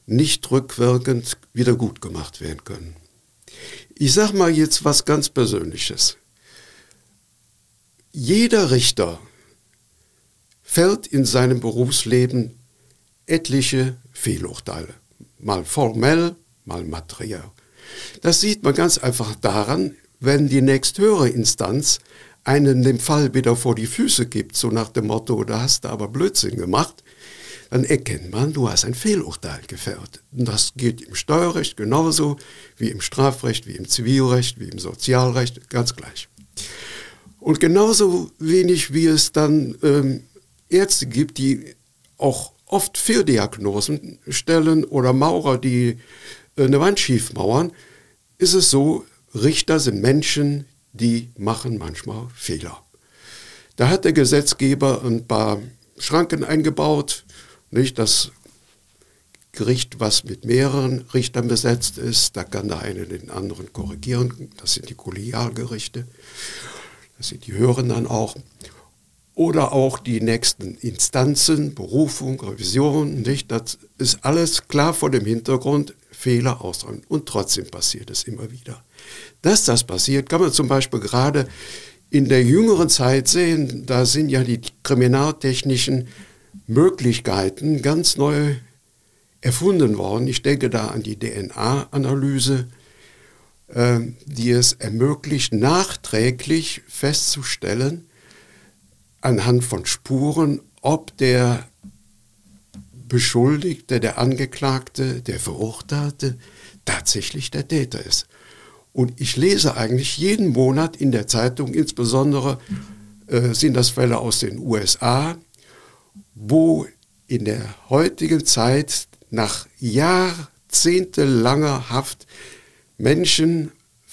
nicht rückwirkend wieder gut gemacht werden können. Ich sage mal jetzt was ganz Persönliches. Jeder Richter fällt in seinem Berufsleben etliche Fehlurteile. Mal formell, mal materiell. Das sieht man ganz einfach daran, wenn die nächsthöhere Instanz einen dem Fall wieder vor die Füße gibt, so nach dem Motto, da hast du aber Blödsinn gemacht, dann erkennt man, du hast ein Fehlurteil gefällt. Und das geht im Steuerrecht genauso wie im Strafrecht, wie im Zivilrecht, wie im Sozialrecht, ganz gleich. Und genauso wenig wie es dann ähm, Ärzte gibt, die auch oft Fehldiagnosen stellen oder Maurer, die äh, eine Wand schief mauern, ist es so, Richter sind Menschen, die machen manchmal Fehler. Da hat der Gesetzgeber ein paar Schranken eingebaut, nicht das Gericht, was mit mehreren Richtern besetzt ist, da kann der eine den anderen korrigieren, das sind die Kollegialgerichte, das sind die höheren dann auch. Oder auch die nächsten Instanzen, Berufung, Revision, nicht? Das ist alles klar vor dem Hintergrund, Fehler ausräumen. Und trotzdem passiert es immer wieder. Dass das passiert, kann man zum Beispiel gerade in der jüngeren Zeit sehen. Da sind ja die kriminaltechnischen Möglichkeiten ganz neu erfunden worden. Ich denke da an die DNA-Analyse, äh, die es ermöglicht, nachträglich festzustellen, anhand von Spuren, ob der Beschuldigte, der Angeklagte, der Verurteilte tatsächlich der Täter ist. Und ich lese eigentlich jeden Monat in der Zeitung, insbesondere äh, sind das Fälle aus den USA, wo in der heutigen Zeit nach jahrzehntelanger Haft Menschen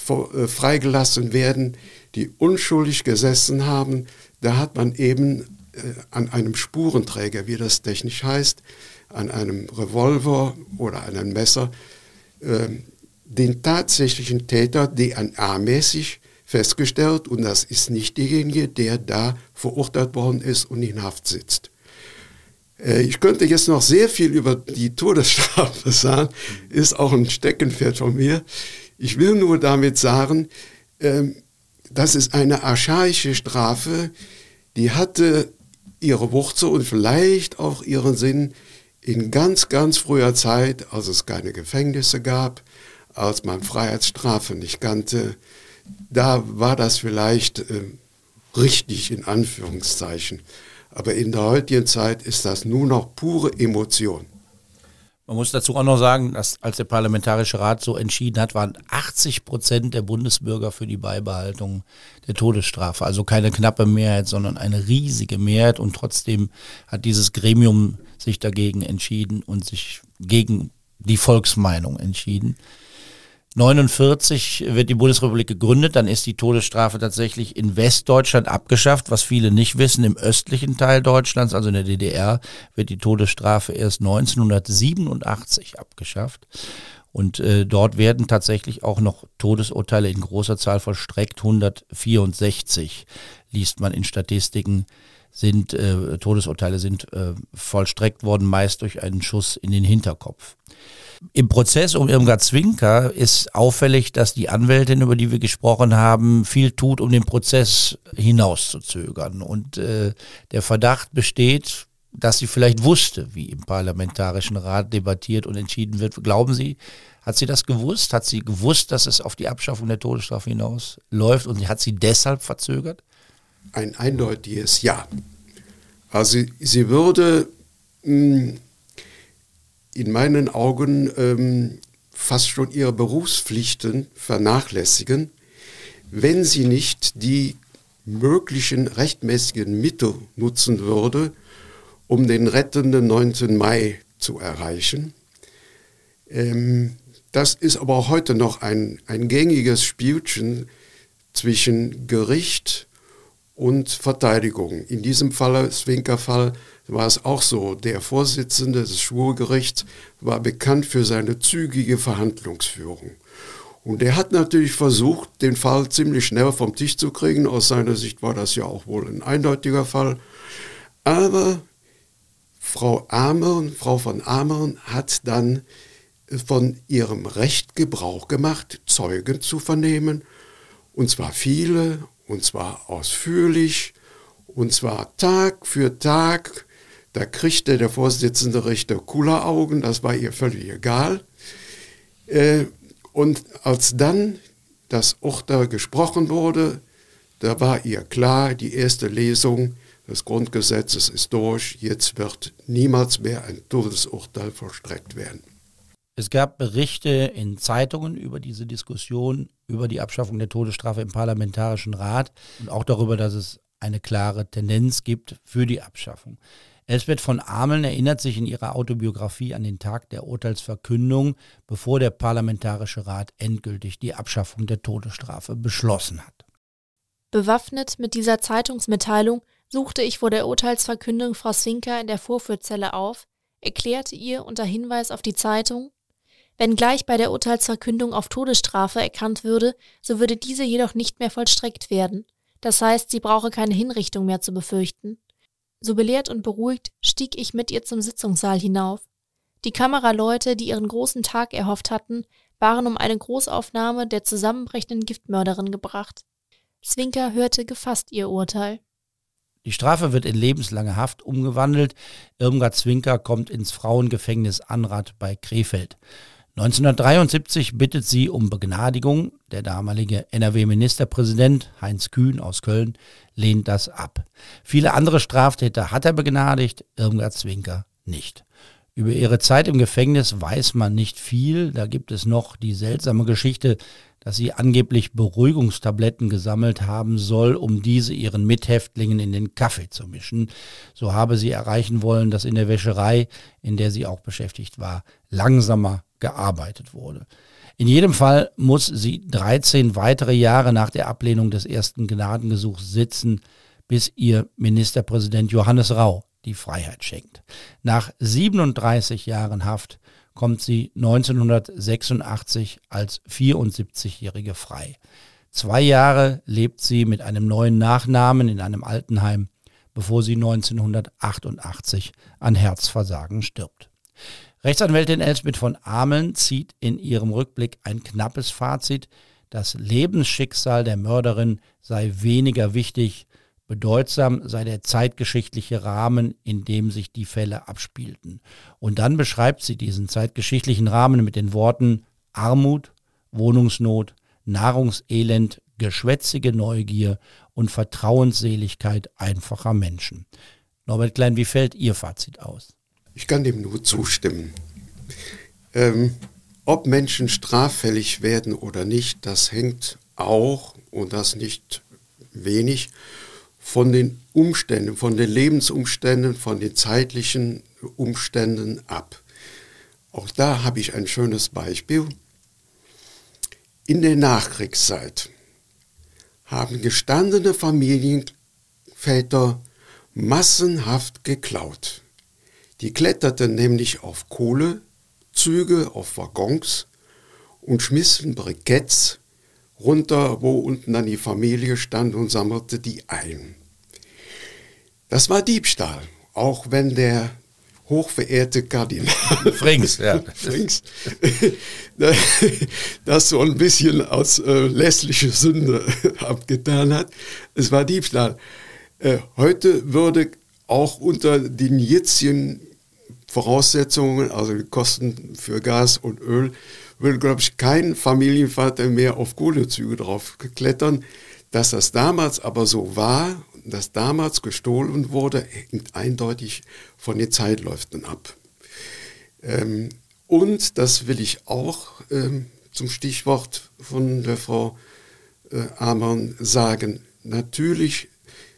äh, freigelassen werden, die unschuldig gesessen haben. Da hat man eben äh, an einem Spurenträger, wie das technisch heißt, an einem Revolver oder einem Messer, äh, den tatsächlichen Täter DNA-mäßig festgestellt und das ist nicht derjenige, der da verurteilt worden ist und in Haft sitzt. Äh, ich könnte jetzt noch sehr viel über die Todesstrafe [laughs] sagen, ist auch ein Steckenpferd von mir. Ich will nur damit sagen, ähm, das ist eine archaische Strafe, die hatte ihre Wurzel und vielleicht auch ihren Sinn in ganz, ganz früher Zeit, als es keine Gefängnisse gab, als man Freiheitsstrafe nicht kannte. Da war das vielleicht äh, richtig in Anführungszeichen. Aber in der heutigen Zeit ist das nur noch pure Emotion. Man muss dazu auch noch sagen, dass als der Parlamentarische Rat so entschieden hat, waren 80 Prozent der Bundesbürger für die Beibehaltung der Todesstrafe. Also keine knappe Mehrheit, sondern eine riesige Mehrheit. Und trotzdem hat dieses Gremium sich dagegen entschieden und sich gegen die Volksmeinung entschieden. 49 wird die Bundesrepublik gegründet, dann ist die Todesstrafe tatsächlich in Westdeutschland abgeschafft, was viele nicht wissen. Im östlichen Teil Deutschlands, also in der DDR, wird die Todesstrafe erst 1987 abgeschafft. Und äh, dort werden tatsächlich auch noch Todesurteile in großer Zahl vollstreckt. 164 liest man in Statistiken sind äh, Todesurteile sind äh, vollstreckt worden, meist durch einen Schuss in den Hinterkopf. Im Prozess um Irmgard Zwinker ist auffällig, dass die Anwältin, über die wir gesprochen haben, viel tut, um den Prozess hinauszuzögern. Und äh, der Verdacht besteht, dass sie vielleicht wusste, wie im Parlamentarischen Rat debattiert und entschieden wird. Glauben Sie, hat sie das gewusst? Hat sie gewusst, dass es auf die Abschaffung der Todesstrafe hinausläuft und hat sie deshalb verzögert? Ein eindeutiges Ja. Also sie würde mh, hm, in meinen Augen ähm, fast schon ihre Berufspflichten vernachlässigen, wenn sie nicht die möglichen rechtmäßigen Mittel nutzen würde, um den rettenden 9. Mai zu erreichen. Ähm, das ist aber auch heute noch ein, ein gängiges Spielchen zwischen Gericht und Verteidigung. In diesem Fall, Swinker-Fall, war es auch so. Der Vorsitzende des Schwurgerichts war bekannt für seine zügige Verhandlungsführung. Und er hat natürlich versucht, den Fall ziemlich schnell vom Tisch zu kriegen. Aus seiner Sicht war das ja auch wohl ein eindeutiger Fall. Aber Frau Amern, Frau von Amern hat dann von ihrem Recht Gebrauch gemacht, Zeugen zu vernehmen. Und zwar viele, und zwar ausführlich, und zwar Tag für Tag. Da kriegte der Vorsitzende Richter Kulleraugen, das war ihr völlig egal. Äh, und als dann das Urteil gesprochen wurde, da war ihr klar, die erste Lesung des Grundgesetzes ist durch, jetzt wird niemals mehr ein Todesurteil vollstreckt werden. Es gab Berichte in Zeitungen über diese Diskussion über die Abschaffung der Todesstrafe im Parlamentarischen Rat und auch darüber, dass es eine klare Tendenz gibt für die Abschaffung. Elsbeth von Ameln erinnert sich in ihrer Autobiografie an den Tag der Urteilsverkündung, bevor der Parlamentarische Rat endgültig die Abschaffung der Todesstrafe beschlossen hat. Bewaffnet mit dieser Zeitungsmitteilung suchte ich vor der Urteilsverkündung Frau Swinker in der Vorführzelle auf, erklärte ihr unter Hinweis auf die Zeitung, wenn gleich bei der Urteilsverkündung auf Todesstrafe erkannt würde, so würde diese jedoch nicht mehr vollstreckt werden. Das heißt, sie brauche keine Hinrichtung mehr zu befürchten. So belehrt und beruhigt stieg ich mit ihr zum Sitzungssaal hinauf. Die Kameraleute, die ihren großen Tag erhofft hatten, waren um eine Großaufnahme der zusammenbrechenden Giftmörderin gebracht. Zwinker hörte gefasst ihr Urteil. Die Strafe wird in lebenslange Haft umgewandelt. Irmgard Zwinker kommt ins Frauengefängnis Anrath bei Krefeld. 1973 bittet sie um Begnadigung. Der damalige NRW-Ministerpräsident Heinz Kühn aus Köln lehnt das ab. Viele andere Straftäter hat er begnadigt, Irmgard Zwinker nicht. Über ihre Zeit im Gefängnis weiß man nicht viel. Da gibt es noch die seltsame Geschichte, dass sie angeblich Beruhigungstabletten gesammelt haben soll, um diese ihren Mithäftlingen in den Kaffee zu mischen. So habe sie erreichen wollen, dass in der Wäscherei, in der sie auch beschäftigt war, langsamer gearbeitet wurde. In jedem Fall muss sie 13 weitere Jahre nach der Ablehnung des ersten Gnadengesuchs sitzen, bis ihr Ministerpräsident Johannes Rau die Freiheit schenkt. Nach 37 Jahren Haft kommt sie 1986 als 74-Jährige frei. Zwei Jahre lebt sie mit einem neuen Nachnamen in einem Altenheim, bevor sie 1988 an Herzversagen stirbt. Rechtsanwältin Elsbeth von Ameln zieht in ihrem Rückblick ein knappes Fazit. Das Lebensschicksal der Mörderin sei weniger wichtig, bedeutsam sei der zeitgeschichtliche Rahmen, in dem sich die Fälle abspielten. Und dann beschreibt sie diesen zeitgeschichtlichen Rahmen mit den Worten Armut, Wohnungsnot, Nahrungselend, geschwätzige Neugier und Vertrauensseligkeit einfacher Menschen. Norbert Klein, wie fällt Ihr Fazit aus? Ich kann dem nur zustimmen. Ähm, ob Menschen straffällig werden oder nicht, das hängt auch, und das nicht wenig, von den Umständen, von den Lebensumständen, von den zeitlichen Umständen ab. Auch da habe ich ein schönes Beispiel. In der Nachkriegszeit haben gestandene Familienväter massenhaft geklaut. Die kletterten nämlich auf Kohlezüge, auf Waggons und schmissen Briketts runter, wo unten dann die Familie stand und sammelte die ein. Das war Diebstahl, auch wenn der hochverehrte Kardinal [laughs] Frings, ja. [laughs] Frings [laughs] das so ein bisschen als äh, lässliche Sünde abgetan hat. Es war Diebstahl. Äh, heute würde auch unter den jetzigen Voraussetzungen, also die Kosten für Gas und Öl, würde, glaube ich, kein Familienvater mehr auf Kohlezüge drauf klettern. Dass das damals aber so war, dass damals gestohlen wurde, hängt eindeutig von den Zeitläufen ab. Ähm, und das will ich auch ähm, zum Stichwort von der Frau äh, Ammann sagen. natürlich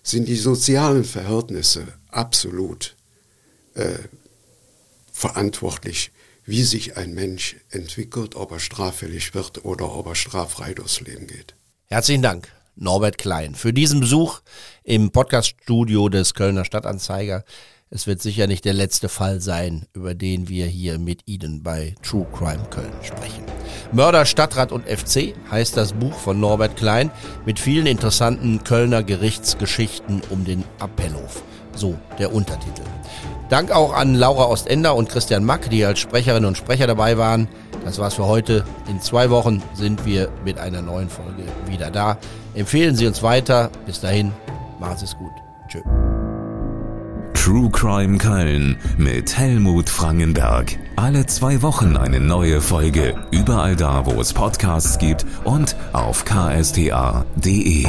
sind die sozialen Verhältnisse absolut äh, verantwortlich, wie sich ein Mensch entwickelt, ob er straffällig wird oder ob er straffrei durchs Leben geht. Herzlichen Dank, Norbert Klein, für diesen Besuch im Podcaststudio des Kölner Stadtanzeiger. Es wird sicher nicht der letzte Fall sein, über den wir hier mit Ihnen bei True Crime Köln sprechen. Mörder, Stadtrat und FC heißt das Buch von Norbert Klein mit vielen interessanten Kölner Gerichtsgeschichten um den Appellhof. So der Untertitel. Dank auch an Laura Ostender und Christian Mack, die als Sprecherinnen und Sprecher dabei waren. Das war's für heute. In zwei Wochen sind wir mit einer neuen Folge wieder da. Empfehlen Sie uns weiter. Bis dahin, machen Sie es gut. Tschö. True Crime Köln mit Helmut Frangenberg. Alle zwei Wochen eine neue Folge. Überall da, wo es Podcasts gibt und auf ksta.de.